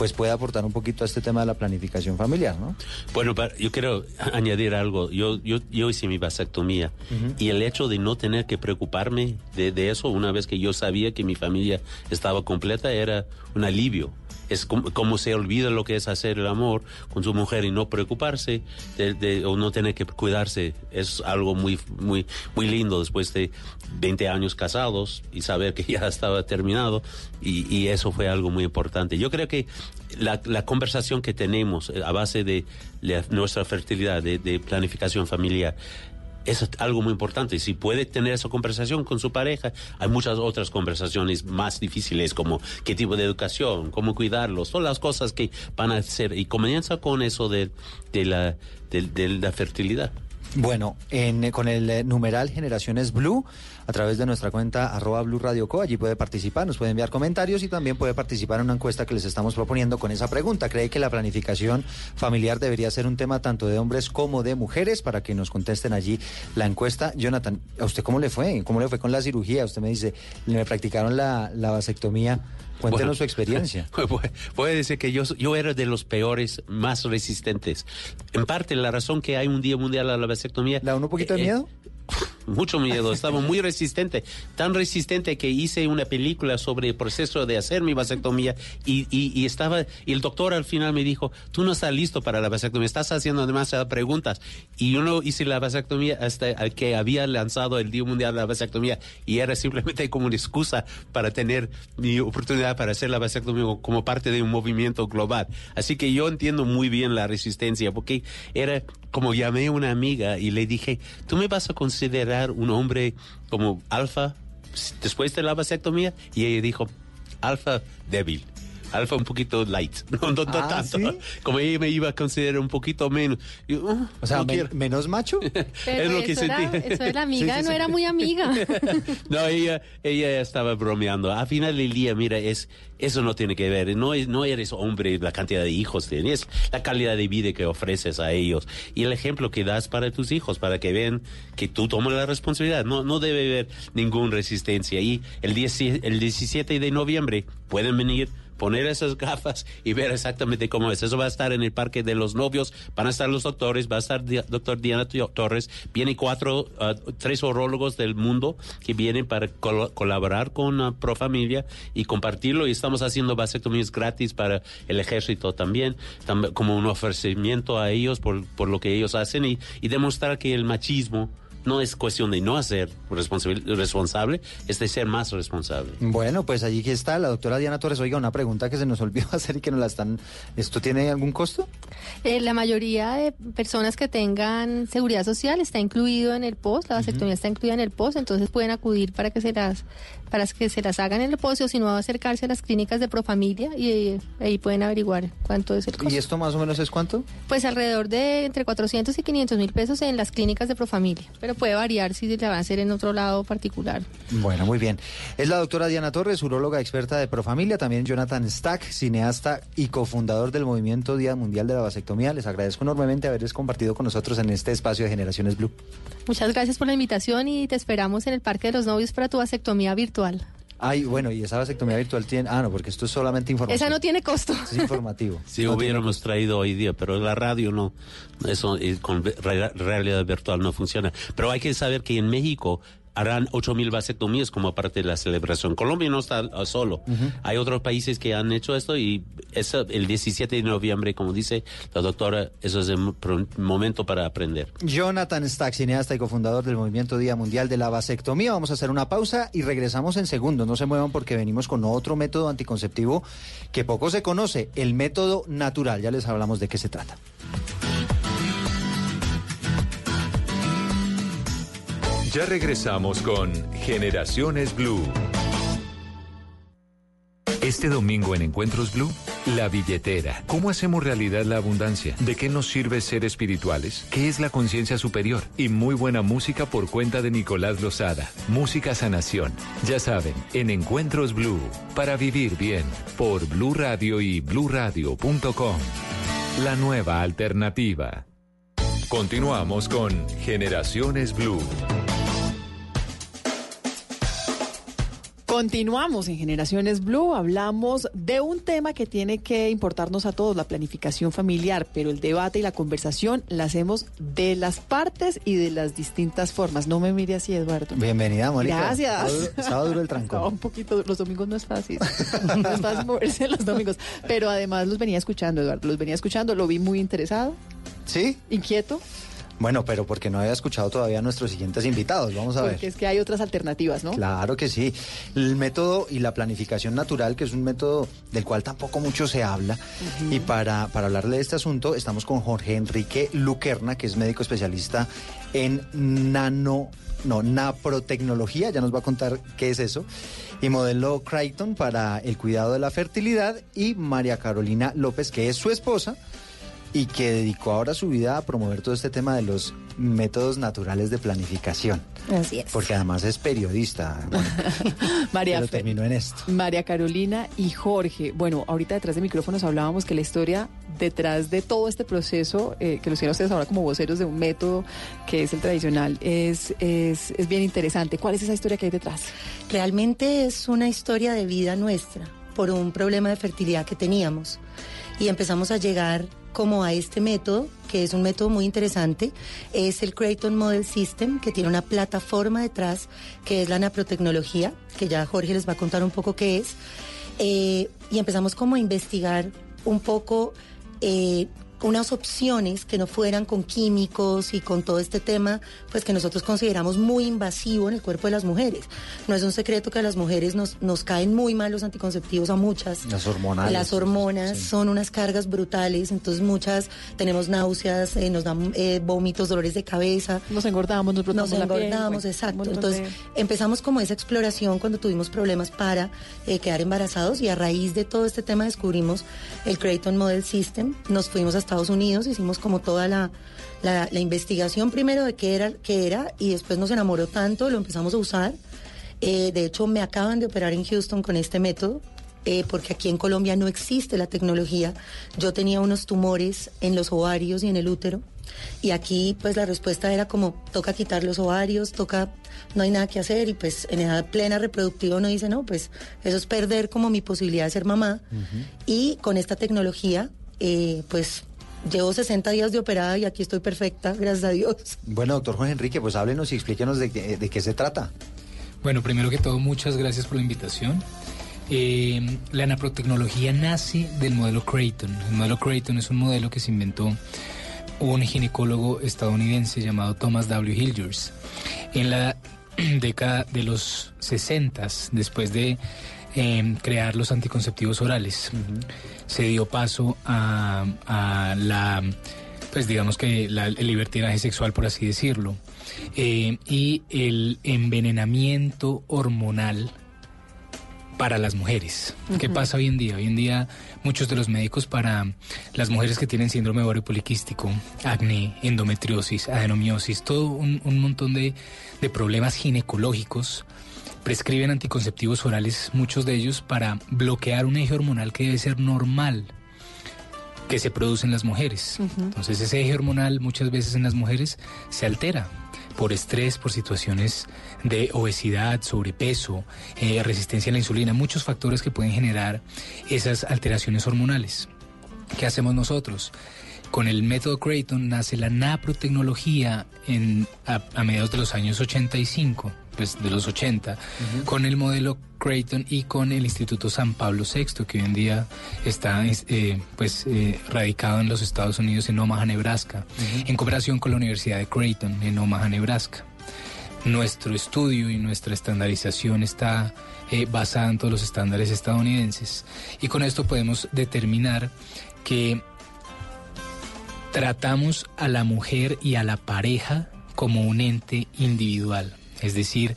pues puede aportar un poquito a este tema de la planificación familiar, ¿no? Bueno, yo quiero añadir algo. Yo, yo, yo hice mi vasectomía y el hecho de no tener que preocuparme de, de eso una vez que yo sabía que mi familia estaba completa era un alivio. Es como, como se olvida lo que es hacer el amor con su mujer y no preocuparse de, de- o no tener que cuidarse. Es algo muy, muy, muy lindo después de 20 años casados y saber que ya estaba terminado y, y eso fue algo muy importante. Yo creo que la, la conversación que tenemos eh, a base de nuestra fertilidad, de planificación familiar, es algo muy importante. Si puede tener esa conversación con su pareja, hay muchas otras conversaciones más difíciles como qué tipo de educación, cómo cuidarlos, todas las cosas que van a hacer. Y comienza con eso de, de, la, de, la fertilidad. Bueno, en, con el numeral Generaciones Blue, a través de nuestra cuenta arroba Blue Radio Co, allí puede participar, nos puede enviar comentarios y también puede participar en una encuesta que les estamos proponiendo con esa pregunta. ¿Cree que la planificación familiar debería ser un tema tanto de hombres como de mujeres? Para que nos contesten allí la encuesta. Jonathan, ¿a usted cómo le fue? ¿Cómo le fue con la cirugía? Usted me dice, me practicaron la, la vasectomía. Cuéntenos Bueno, su experiencia. Puede- decir que yo, yo era de los peores, más resistentes. En parte, la razón que hay un Día Mundial a la vasectomía... ¿Da un poquito de eh, miedo? Mucho miedo, estaba muy resistente, tan resistente que hice una película sobre el proceso de hacer mi vasectomía y, y, y estaba, y el doctor al final me dijo, tú no estás listo para la vasectomía, estás haciendo demasiadas preguntas. Y yo no hice la vasectomía hasta que había lanzado el Día Mundial de la Vasectomía y era simplemente como una excusa para tener mi oportunidad para hacer la vasectomía como parte de un movimiento global. Así que yo entiendo muy bien la resistencia porque era como llamé a una amiga y le dije, ¿tú me vas a considerar un hombre como alfa después de la vasectomía? Y ella dijo, alfa débil. Alfa un poquito light, no, no, no Ah, tanto. ¿sí? Como ella me iba a considerar un poquito menos. Yo, "Ah, O sea, no quiero". menos macho. Pero Es lo que eso, era, sentí. eso era amiga, Sí, sí, no sí. era muy amiga. No, ella, ella estaba bromeando. Al final del día, mira, es, eso no tiene que ver. No, es, no eres hombre, la cantidad de hijos que tienes, la calidad de vida que ofreces a ellos y el ejemplo que das para tus hijos, para que vean que tú tomas la responsabilidad. No, no debe haber ninguna resistencia. Y el, 10 el 17 de noviembre pueden venir poner esas gafas y ver exactamente cómo es. Eso va a estar en el Parque de los Novios, van a estar los doctores, va a estar doctor Diana Torres, vienen cuatro, ah, tres horólogos del mundo que vienen para col- colaborar con ah, Profamilia y compartirlo. Y estamos haciendo vasectomías gratis para el ejército también, tam- como un ofrecimiento a ellos por, por lo que ellos hacen y demostrar que el machismo no es cuestión de no hacer responsable, es de ser más responsable. Bueno, pues allí que está la doctora Diana Torres. Oiga, una pregunta que se nos olvidó hacer y que nos la están... ¿Esto tiene algún costo? Eh, la mayoría de personas que tengan seguridad social está incluido en el POS, la vasectomía está incluida en el POS, entonces pueden acudir para que se las para que se las hagan en el POS o si no acercarse a las clínicas de Profamilia y eh, ahí pueden averiguar cuánto es el costo. ¿Y esto más o menos es cuánto? Pues alrededor de entre 400 y 500 mil pesos en las clínicas de Profamilia, pero puede variar si la van a hacer en otro lado particular. Bueno, muy bien. Es la doctora Diana Torres, uróloga experta de Profamilia, también Jonathan Stack, cineasta y cofundador del movimiento Día Mundial de la Vasectomía. Les agradezco enormemente haberles compartido con nosotros en este espacio de Generaciones Blue. Muchas gracias por la invitación y te esperamos en el Parque de los Novios para tu vasectomía virtual. Ay, bueno, y esa vasectomía virtual tiene... Ah, no, porque esto es solamente información. Esa no tiene costo. Es informativo. Si No hubiéramos traído hoy día, pero la radio no, eso con realidad virtual no funciona. Pero hay que saber que en México harán 8.000 vasectomías como parte de la celebración. Colombia no está ah, solo. Hay otros países que han hecho esto y eso, el 17 de noviembre, como dice la doctora, eso es el momento para aprender. Jonathan Stack, cineasta y cofundador del Movimiento Día Mundial de la Vasectomía. Vamos a hacer una pausa y regresamos en segundos. No se muevan porque venimos con otro método anticonceptivo que poco se conoce, el método natural. Ya les hablamos de qué se trata. Ya regresamos con Generaciones Blue. Este domingo en Encuentros Blue, la billetera. ¿Cómo hacemos realidad la abundancia? ¿De qué nos sirve ser espirituales? ¿Qué es la conciencia superior? Y muy buena música por cuenta de Nicolás Lozada. Música Sanación. Ya saben, en Encuentros Blue, para vivir bien, por Blue Radio y bluradio.com. La nueva alternativa. Continuamos con Generaciones Blue. Continuamos en Generaciones Blue, hablamos de un tema que tiene que importarnos a todos, la planificación familiar, pero el debate y la conversación la hacemos de las partes y de las distintas formas. No me mire así, Eduardo. Bienvenida, Mónica. Gracias. Estaba duro- el trancón. un poquito, los domingos no es fácil. No es fácil moverse los domingos. Pero además los venía escuchando, Eduardo. Los venía escuchando, lo vi muy interesado. ¿Sí? Inquieto, Bueno, pero porque no había escuchado todavía a nuestros siguientes invitados. Vamos a ver. porque es que hay otras alternativas, ¿no? Claro que sí. El método y la planificación natural, que es un método del cual tampoco mucho se habla. Y para, para hablarle de este asunto, estamos con Jorge Enrique Luquerna, que es médico especialista en nano, no, naprotecnología. Ya nos va a contar qué es eso. Y modelo Crichton para el cuidado de la fertilidad. Y María Carolina López, que es su esposa y que dedicó ahora su vida a promover todo este tema de los métodos naturales de planificación. Así es. Porque además es periodista. María pero terminó en esto. María Carolina y Jorge. Bueno, ahorita detrás de micrófonos hablábamos que la historia detrás de todo este proceso, eh, que los tienen ustedes ahora como voceros de un método que es el tradicional, es, es, es bien interesante. ¿Cuál es esa historia que hay detrás? Realmente es una historia de vida nuestra por un problema de fertilidad que teníamos. Y empezamos a llegar como a este método, que es un método muy interesante, es el Creighton Model System, que tiene una plataforma detrás, que es la naprotecnología, que ya Jorge les va a contar un poco qué es. Eh, y empezamos como a investigar un poco eh, unas opciones que no fueran con químicos y con todo este tema, pues que nosotros consideramos muy invasivo en el cuerpo de las mujeres. No es un secreto que a las mujeres nos, nos caen muy mal los anticonceptivos a muchas. Las hormonales. Las hormonas son unas cargas brutales, entonces muchas tenemos náuseas, eh, nos dan eh, vómitos, dolores de cabeza. Nos engordamos, nos Nos brotamos la piel, engordamos, un exacto. Entonces de- empezamos como esa exploración cuando tuvimos problemas para eh, quedar embarazados y a raíz de todo este tema descubrimos el Creighton Model System. Nos fuimos a Estados Unidos, hicimos como toda la, la, la investigación primero de qué era, qué era y después nos enamoró tanto, lo empezamos a usar. Eh, de hecho, me acaban de operar en Houston con este método. eh, porque aquí en Colombia no existe la tecnología. Yo tenía unos tumores en los ovarios y en el útero. Y aquí pues la respuesta era como toca quitar los ovarios, toca, no hay nada que hacer y pues en edad plena reproductiva uno dice, no, pues eso es perder como mi posibilidad de ser mamá. Y con esta tecnología eh, pues llevo 60 días de operada y aquí estoy perfecta, gracias a Dios. Bueno, doctor Juan Enrique, pues háblenos y explíquenos de, qué- de qué se trata. Bueno, primero que todo, muchas gracias por la invitación. Eh, la naprotecnología nace del modelo Creighton. El modelo Creighton es un modelo que se inventó un ginecólogo estadounidense llamado Thomas W. Hilgers. En la década de los 60, después de eh, crear los anticonceptivos orales, se dio paso a, a la, pues digamos que la- el libertinaje sexual, por así decirlo, eh, y el envenenamiento hormonal para las mujeres. ¿Qué Ujú. pasa hoy en día? Hoy en día muchos de los médicos para las mujeres que tienen síndrome ovario poliquístico, acné, endometriosis, adenomiosis, todo un, un montón de, de problemas ginecológicos, prescriben anticonceptivos orales, muchos de ellos para bloquear un eje hormonal que debe ser normal que se produce en las mujeres. Entonces ese eje hormonal muchas veces en las mujeres se altera por estrés, por situaciones de obesidad, sobrepeso, eh, resistencia a la insulina, muchos factores que pueden generar esas alteraciones hormonales. ¿Qué hacemos nosotros? Con el método Creighton nace la naprotecnología en, a, a mediados de los años 85, pues de los 80, con el modelo Creighton y con el Instituto San Pablo VI, que hoy en día está eh, pues, eh, radicado en los Estados Unidos, en Omaha, Nebraska, en cooperación con la Universidad de Creighton, en Omaha, Nebraska. Nuestro estudio y nuestra estandarización está eh, basada en todos los estándares estadounidenses. Y con esto podemos determinar que tratamos a la mujer y a la pareja como un ente individual. Es decir,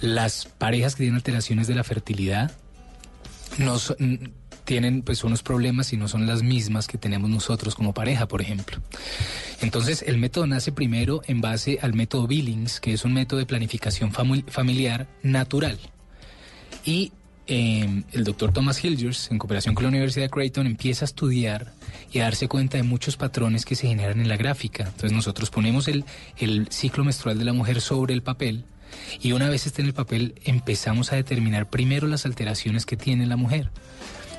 las parejas que tienen alteraciones de la fertilidad no tienen pues unos problemas y no son las mismas que tenemos nosotros como pareja, por ejemplo. Entonces, el método nace primero en base al método Billings, que es un método de planificación familiar natural. Y eh, el doctor Thomas Hilgers, en cooperación con la Universidad de Creighton, empieza a estudiar y a darse cuenta de muchos patrones que se generan en la gráfica. Entonces nosotros ponemos el ciclo menstrual de la mujer sobre el papel y una vez esté en el papel empezamos a determinar primero las alteraciones que tiene la mujer.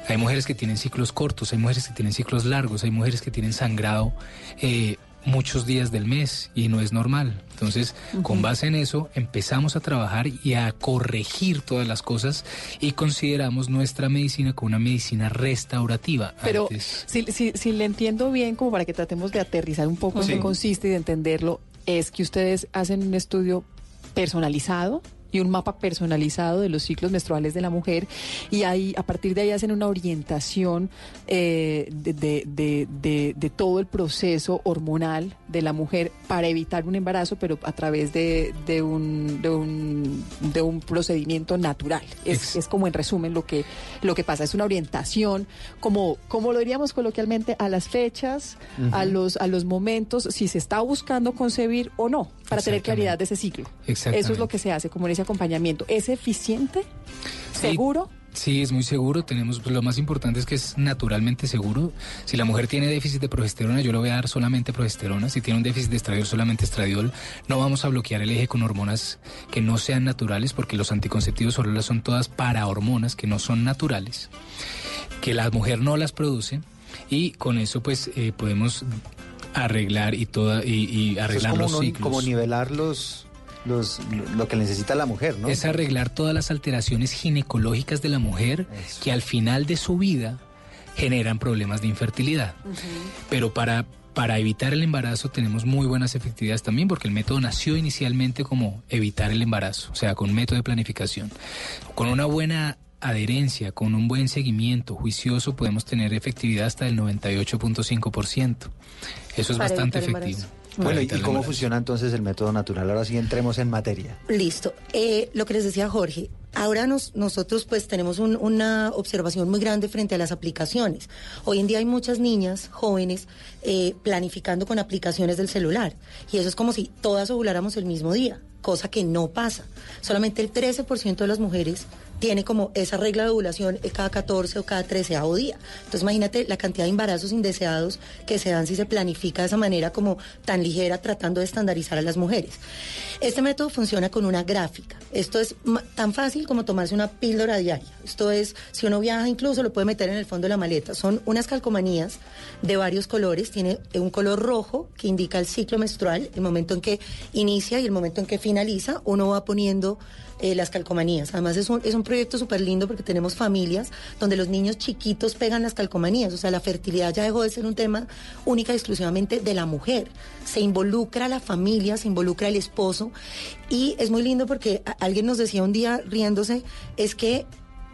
Hay mujeres que tienen ciclos cortos, hay mujeres que tienen ciclos largos, hay mujeres que tienen sangrado eh, muchos días del mes y no es normal. Entonces, con base en eso, empezamos a trabajar y a corregir todas las cosas y consideramos nuestra medicina como una medicina restaurativa. Pero Antes- si, si, si le entiendo bien, como para que tratemos de aterrizar un poco en Sí. qué consiste y de entenderlo, es que ustedes hacen un estudio personalizado y un mapa personalizado de los ciclos menstruales de la mujer. Y ahí a partir de ahí hacen una orientación eh, de, de- de- todo el proceso hormonal de la mujer para evitar un embarazo pero a través de, de un, de, un, de un procedimiento natural. Es, es como en resumen lo que lo que pasa. Es una orientación como como lo diríamos coloquialmente a las fechas a los a los momentos si se está buscando concebir o no para tener claridad de ese ciclo. Eso es lo que se hace como en ese acompañamiento es eficiente seguro Sí, es muy seguro. Tenemos pues, lo más importante es que es naturalmente seguro. Si la mujer tiene déficit de progesterona, yo le voy a dar solamente progesterona. Si tiene un déficit de estradiol, solamente estradiol. No vamos a bloquear el eje con hormonas que no sean naturales, porque los anticonceptivos orales son todas para hormonas que no son naturales, que la mujer no las produce y con eso pues eh, podemos arreglar y toda y, y Eso es arreglar como, los ciclos. como nivelar los, los, lo que necesita la mujer, ¿no? Es arreglar todas las alteraciones ginecológicas de la mujer que al final de su vida generan problemas de infertilidad. Pero para, para evitar el embarazo tenemos muy buenas efectividades también porque el método nació inicialmente como evitar el embarazo, o sea, con método de planificación. Con una buena adherencia, con un buen seguimiento juicioso, podemos tener efectividad hasta del 98.5%. Eso es Para bastante efectivo. embarazo. Bueno, ¿y cómo funciona entonces el método natural? Ahora sí entremos en materia. Listo. Eh, lo que les decía Jorge, ahora nos, nosotros pues tenemos un- una observación muy grande frente a las aplicaciones. Hoy en día hay muchas niñas jóvenes eh, planificando con aplicaciones del celular y eso es como si todas ovuláramos el mismo día, cosa que no pasa. Solamente el 13% de las mujeres tiene como esa regla de ovulación eh, cada 14 o cada 13 día. Entonces imagínate la cantidad de embarazos indeseados que se dan si se planifica de esa manera como tan ligera tratando de estandarizar a las mujeres. Este método funciona con una gráfica. Esto es tan fácil como tomarse una píldora diaria. Esto es, si uno viaja incluso lo puede meter en el fondo de la maleta. Son unas calcomanías de varios colores. Tiene eh, un color rojo que indica el ciclo menstrual, el momento en que inicia y el momento en que finaliza. Uno va poniendo eh, las calcomanías. Además es un, es un proyecto súper lindo porque tenemos familias donde los niños chiquitos pegan las calcomanías. O sea, la fertilidad ya dejó de ser un tema única y exclusivamente de la mujer. Se involucra la familia, se involucra el esposo. Y es muy lindo porque alguien nos decía un día riéndose, es que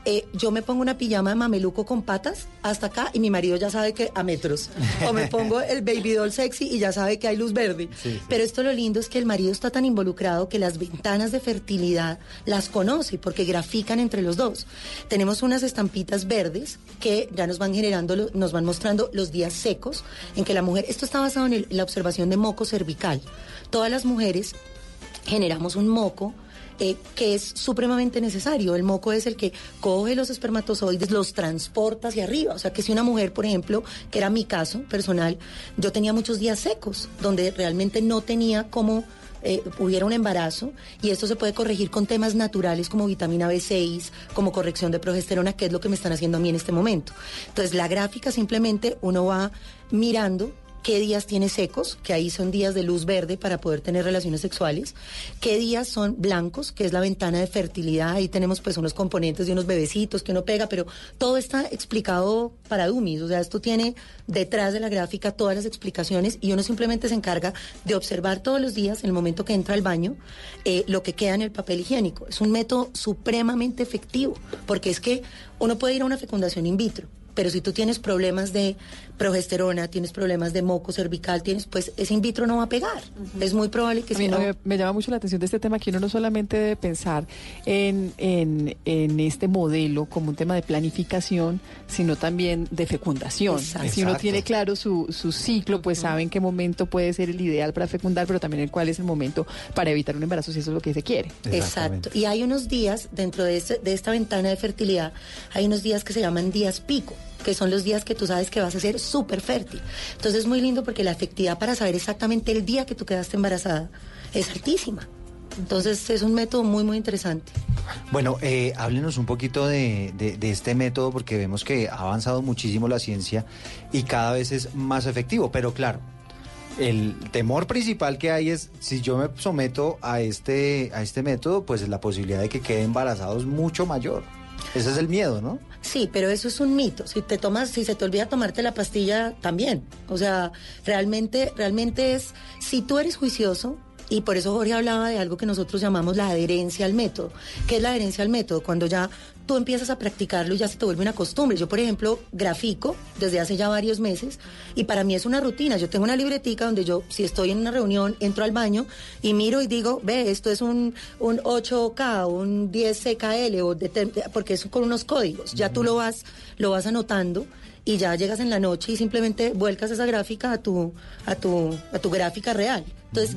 eh, yo me pongo una pijama de mameluco con patas hasta acá y mi marido ya sabe que a metros. O me pongo el baby doll sexy y ya sabe que hay luz verde. Pero esto lo lindo es que el marido está tan involucrado que las ventanas de fertilidad las conoce porque grafican entre los dos. Tenemos unas estampitas verdes que ya nos van generando, nos van mostrando los días secos en que la mujer, esto está basado en, el- en la observación de moco cervical. Todas las mujeres generamos un moco eh, que es supremamente necesario. El moco es el que coge los espermatozoides, los transporta hacia arriba. O sea que si una mujer, por ejemplo, que era mi caso personal, yo tenía muchos días secos, donde realmente no tenía cómo eh, hubiera un embarazo y esto se puede corregir con temas naturales como vitamina B6, como corrección de progesterona, que es lo que me están haciendo a mí en este momento. Entonces la gráfica simplemente uno va mirando qué días tiene secos, que ahí son días de luz verde para poder tener relaciones sexuales, qué días son blancos, que es la ventana de fertilidad, ahí tenemos pues unos componentes de unos bebecitos que uno pega, pero todo está explicado para dummies, o sea, esto tiene detrás de la gráfica todas las explicaciones y uno simplemente se encarga de observar todos los días, en el momento que entra al baño, eh, lo que queda en el papel higiénico. Es un método supremamente efectivo, porque es que uno puede ir a una fecundación in vitro, pero si tú tienes problemas de progesterona, tienes problemas de moco cervical, tienes, pues ese in vitro no va a pegar. Es muy probable que A si mí no... me, me llama mucho la atención de este tema que uno no solamente debe pensar en, en, en este modelo como un tema de planificación, sino también de fecundación. Exacto. Si uno tiene claro su, su ciclo, pues sabe en qué momento puede ser el ideal para fecundar, pero también en cuál es el momento para evitar un embarazo si eso es lo que se quiere. Exacto. Y hay unos días dentro de, este- de esta ventana de fertilidad, hay unos días que se llaman días pico que son los días que tú sabes que vas a ser súper fértil. Entonces es muy lindo porque la efectividad para saber exactamente el día que tú quedaste embarazada es altísima. Entonces es un método muy, muy interesante. Bueno, eh, háblenos un poquito de, de- de este método porque vemos que ha avanzado muchísimo la ciencia y cada vez es más efectivo, pero claro. El temor principal que hay es si yo me someto a este a este método, pues la posibilidad de que quede embarazado es mucho mayor. Ese es el miedo, ¿no? Sí, pero eso es un mito. Si te tomas, si se te olvida tomarte la pastilla, también. O sea, realmente, realmente es, si tú eres juicioso, y por eso Jorge hablaba de algo que nosotros llamamos la adherencia al método. ¿Qué es la adherencia al método? Cuando ya tú empiezas a practicarlo y ya se te vuelve una costumbre. Yo, por ejemplo, grafico desde hace ya varios meses y para mí es una rutina. Yo tengo una libretica donde yo, si estoy en una reunión, entro al baño y miro y digo, ve, esto es un, un 8K, un 10CKL, o de- porque es con unos códigos. Ya tú lo vas, lo vas anotando y ya llegas en la noche y simplemente vuelcas esa gráfica a tu, a tu, a tu gráfica real. Entonces,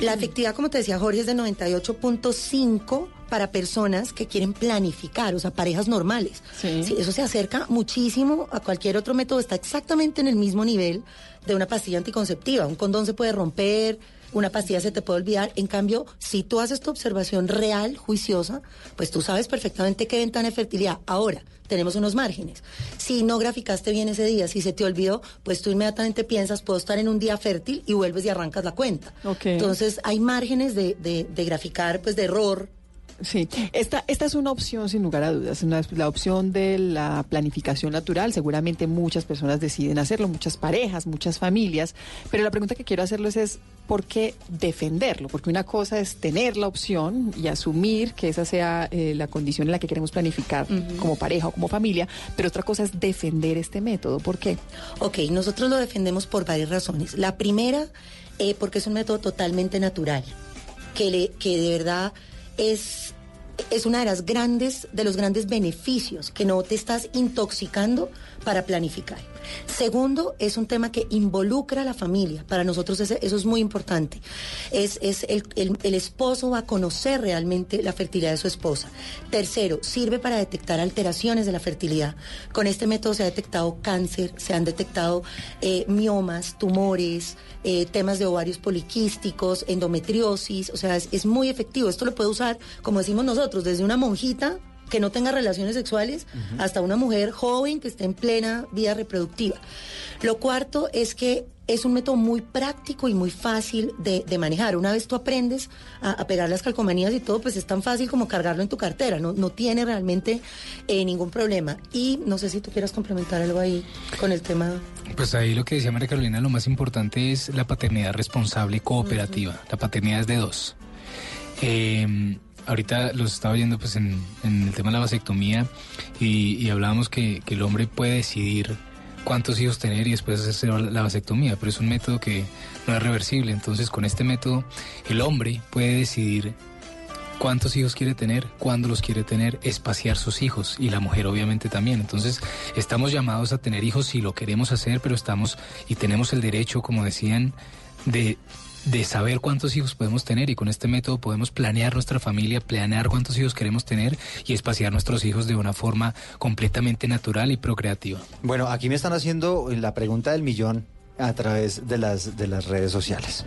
la efectividad, como te decía Jorge, es de 98.5 para personas que quieren planificar, o sea, parejas normales. Sí, eso se acerca muchísimo a cualquier otro método, está exactamente en el mismo nivel de una pastilla anticonceptiva. Un condón se puede romper, una pastilla se te puede olvidar. En cambio, si tú haces tu observación real, juiciosa, pues tú sabes perfectamente qué ventana de fertilidad. Ahora, tenemos unos márgenes. Si no graficaste bien ese día, si se te olvidó, pues tú inmediatamente piensas, puedo estar en un día fértil y vuelves y arrancas la cuenta. Entonces, hay márgenes de, de, de graficar, pues de error. Sí, esta, esta es una opción sin lugar a dudas, una- la opción de la planificación natural. Seguramente muchas personas deciden hacerlo, muchas parejas, muchas familias, pero la pregunta que quiero hacerles es, ¿por qué defenderlo? Porque una cosa es tener la opción y asumir que esa sea eh, la condición en la que queremos planificar como pareja o como familia, pero otra cosa es defender este método. ¿Por qué? Ok, nosotros lo defendemos por varias razones. La primera, eh, porque es un método totalmente natural, que, le, que de verdad es, es una de las grandes, de los grandes beneficios, que no te estás intoxicando para planificar. Segundo, es un tema que involucra a la familia. Para nosotros eso es muy importante. Es, el esposo va a conocer realmente la fertilidad de su esposa. Tercero, sirve para detectar alteraciones de la fertilidad. Con este método se ha detectado cáncer, se han detectado eh, miomas, tumores, eh, temas de ovarios poliquísticos, endometriosis. O sea, es, es muy efectivo. Esto lo puede usar, como decimos nosotros, desde una monjita que no tenga relaciones sexuales hasta una mujer joven que esté en plena vida reproductiva. Lo cuarto es que es un método muy práctico y muy fácil de, de manejar. Una vez tú aprendes a, a pegar las calcomanías y todo, pues es tan fácil como cargarlo en tu cartera, no, no tiene realmente eh, ningún problema. Y no sé si tú quieras complementar algo ahí con el tema. Pues ahí lo que decía María Carolina, lo más importante es la paternidad responsable y cooperativa. La paternidad es de dos. Eh, ahorita los estaba oyendo pues en, el tema de la vasectomía y, hablábamos que, que el hombre puede decidir cuántos hijos tener y después hacerse la vasectomía, pero es un método que no es reversible. Entonces, con este método, el hombre puede decidir cuántos hijos quiere tener, cuándo los quiere tener, espaciar sus hijos y la mujer obviamente también. Entonces, estamos llamados a tener hijos si lo queremos hacer, pero estamos y tenemos el derecho, como decían, de de saber cuántos hijos podemos tener y con este método podemos planear nuestra familia, planear cuántos hijos queremos tener y espaciar nuestros hijos de una forma completamente natural y procreativa. Bueno, aquí me están haciendo la pregunta del millón a través de las, de las redes sociales.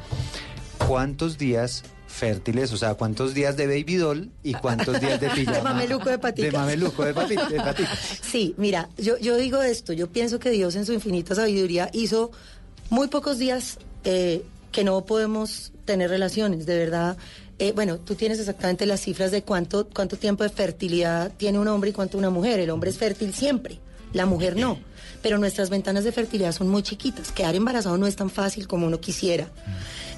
¿Cuántos días fértiles, o sea, cuántos días de baby doll y cuántos días de pijama? De mameluco de patica. De mameluco de, papi, de patica. Sí, mira, yo, yo digo esto, yo pienso que Dios en su infinita sabiduría hizo muy pocos días eh, que no podemos tener relaciones, de verdad. Eh, bueno, tú tienes exactamente las cifras de cuánto, cuánto tiempo de fertilidad tiene un hombre y cuánto una mujer. El hombre es fértil siempre, la mujer no. Pero nuestras ventanas de fertilidad son muy chiquitas. Quedar embarazado no es tan fácil como uno quisiera.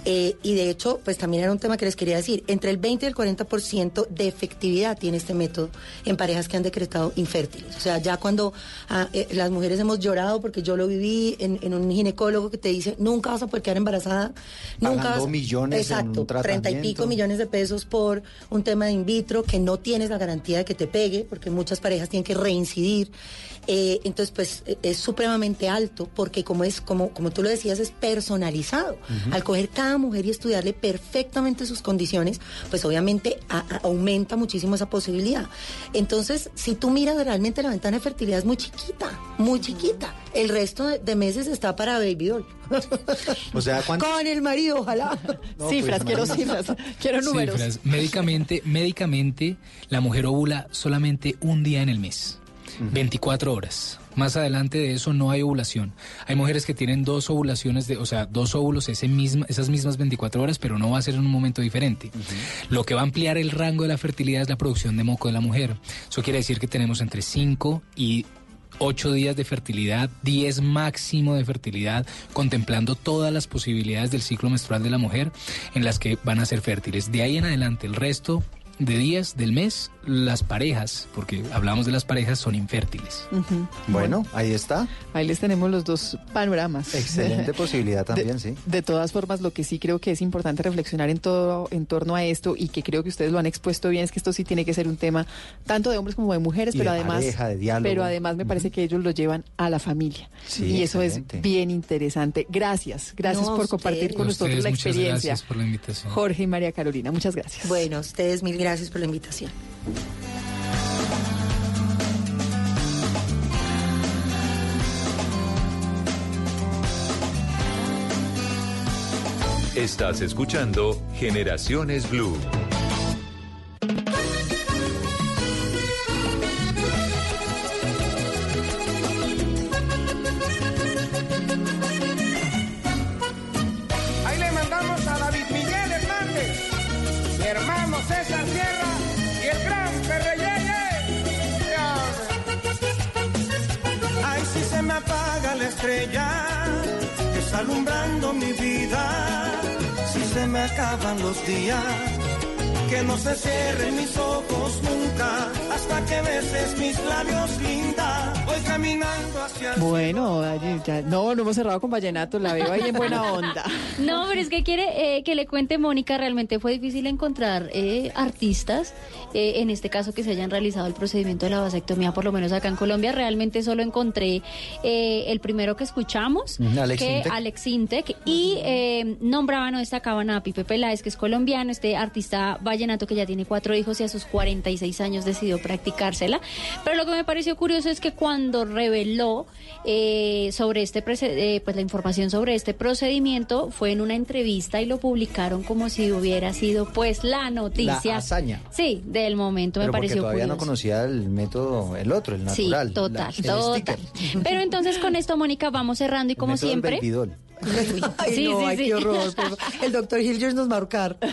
Eh, y de hecho, pues también era un tema que les quería decir, entre el 20 y el 40% de efectividad tiene este método en parejas que han decretado infértiles. O sea, ya cuando ah, eh, las mujeres hemos llorado, porque yo lo viví en, en un ginecólogo que te dice, nunca vas a poder quedar embarazada, nunca vas... millones Exacto, 30 y pico millones de pesos por un tema de in vitro que no tienes la garantía de que te pegue, porque muchas parejas tienen que reincidir. Eh, entonces, pues eh, es supremamente alto porque como es, como, como tú lo decías, es personalizado. Al coger cada mujer y estudiarle perfectamente sus condiciones, pues obviamente a- a- aumenta muchísimo esa posibilidad. Entonces, si tú miras realmente la ventana de fertilidad es muy chiquita, muy chiquita. El resto de, de meses está para baby doll. O sea, ¿cuánto? Con el marido, ojalá. No, cifras, pues, quiero imagínate. cifras, quiero números. Cifras. Médicamente, médicamente, la mujer ovula solamente un día en el mes, 24 horas. Más adelante de eso no hay ovulación. Hay mujeres que tienen dos ovulaciones, de, o sea, dos óvulos ese misma, esas mismas 24 horas, pero no va a ser en un momento diferente. Lo que va a ampliar el rango de la fertilidad es la producción de moco de la mujer. Eso quiere decir que tenemos entre 5 y 8 días de fertilidad, 10 máximo de fertilidad, contemplando todas las posibilidades del ciclo menstrual de la mujer en las que van a ser fértiles. De ahí en adelante, el resto de días del mes, las parejas, porque hablamos de las parejas, son infértiles. Bueno, ahí está. Ahí les tenemos los dos panoramas. Excelente posibilidad también, sí. De todas formas, lo que sí creo que es importante reflexionar en todo en torno a esto y que creo que ustedes lo han expuesto bien es que esto sí tiene que ser un tema tanto de hombres como de mujeres, Y pero de además pareja, de diálogo. pero además me parece que ellos lo llevan a la familia. Sí, y eso excelente. es bien interesante. Gracias, gracias No, por compartir ustedes. con nosotros ustedes, la muchas experiencia. gracias por la invitación. Jorge y María Carolina, muchas gracias. Bueno, ustedes mil gracias por la invitación. Estás escuchando Generaciones Blue. Los días, que no se cierren mis ojos nunca hasta que beses mis labios, linda. Voy caminando hacia el Bueno, ya, no, no hemos cerrado con Vallenato, la veo ahí en buena onda. No, pero es que quiere eh, que le cuente Mónica, realmente fue difícil encontrar eh, artistas, eh, en este caso que se hayan realizado el procedimiento de la vasectomía, por lo menos acá en Colombia, realmente solo encontré eh, el primero que escuchamos, Alex que Intec. Alex Intec, y eh, nombraban o destacaban a Pipe Peláez, que es colombiano, este artista vallenato que ya tiene cuatro hijos y a sus 46 años decidió practicársela, pero lo que me pareció curioso es que cuando reveló eh, sobre este eh, pues la información sobre este procedimiento fue en una entrevista y lo publicaron como si hubiera sido pues la noticia. La hazaña. Sí, del momento Pero me pareció todavía no conocía el método, el otro, el natural. Sí, total, la- total. Pero entonces con esto, Mónica, vamos cerrando y como siempre. Belvidol. Ay, Sí, no, sí, ay, sí. qué horror. El doctor Hilgers nos va a ahorcar.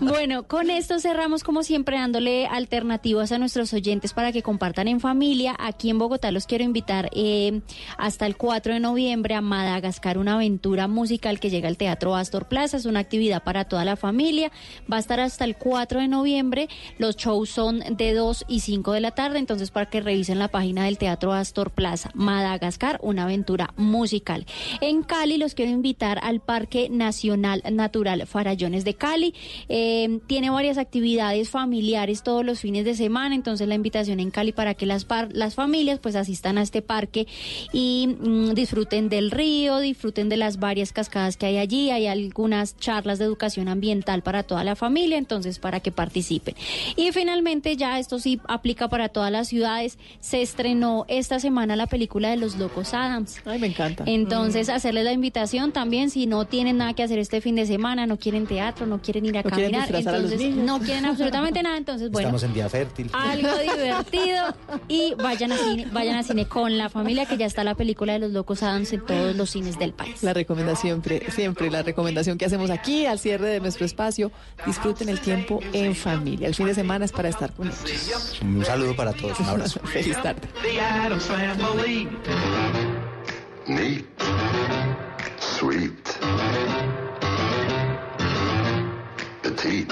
Bueno, con esto cerramos como siempre dándole alternativas a nuestros oyentes para que compartan en familia. Aquí en Bogotá los quiero invitar eh, hasta el 4 de noviembre a Madagascar, una aventura musical que llega al Teatro Astor Plaza. Es una actividad para toda la familia. Va a estar hasta el 4 de noviembre. Los shows son de 2 y 5 de la tarde, entonces para que revisen la página del Teatro Astor Plaza. Madagascar, una aventura musical. En Cali los quiero invitar al Parque Nacional Natural Farallones de Cali. Eh, tiene varias actividades familiares todos los fines de semana, entonces la invitación en Cali para que las, par- las familias pues asistan a este parque y mm, disfruten del río, disfruten de las varias cascadas que hay allí. Hay algunas charlas de educación ambiental para toda la familia, entonces para que participen. Y finalmente ya esto sí aplica para todas las ciudades. Se estrenó esta semana la película de los locos Adams. Ay, me encanta. Entonces, hacerles la invitación también si no tienen nada que hacer este fin de semana, no quieren teatro, no quieren ir a No quieren caminar, disfrazar a los entonces niños. no quieren absolutamente nada, entonces bueno, Estamos en día fértil. algo divertido y vayan a cine, vayan a cine con la familia que ya está la película de los locos Adams en todos los cines del país. La recomendación, siempre, siempre la recomendación que hacemos aquí al cierre de nuestro espacio, disfruten el tiempo en familia. El fin de semana es para estar con ellos. Un saludo para todos, un abrazo. Feliz tarde. The Adams Family. Neat. Sweet. Petite.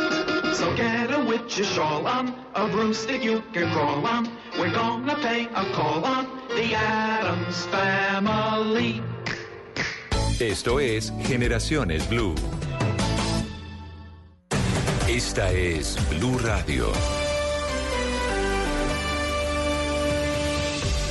So get a witch's shawl on, a broomstick you can crawl on. We're gonna pay a call on the Adams Family. Esto es Generaciones Blue. Esta es Blue Radio.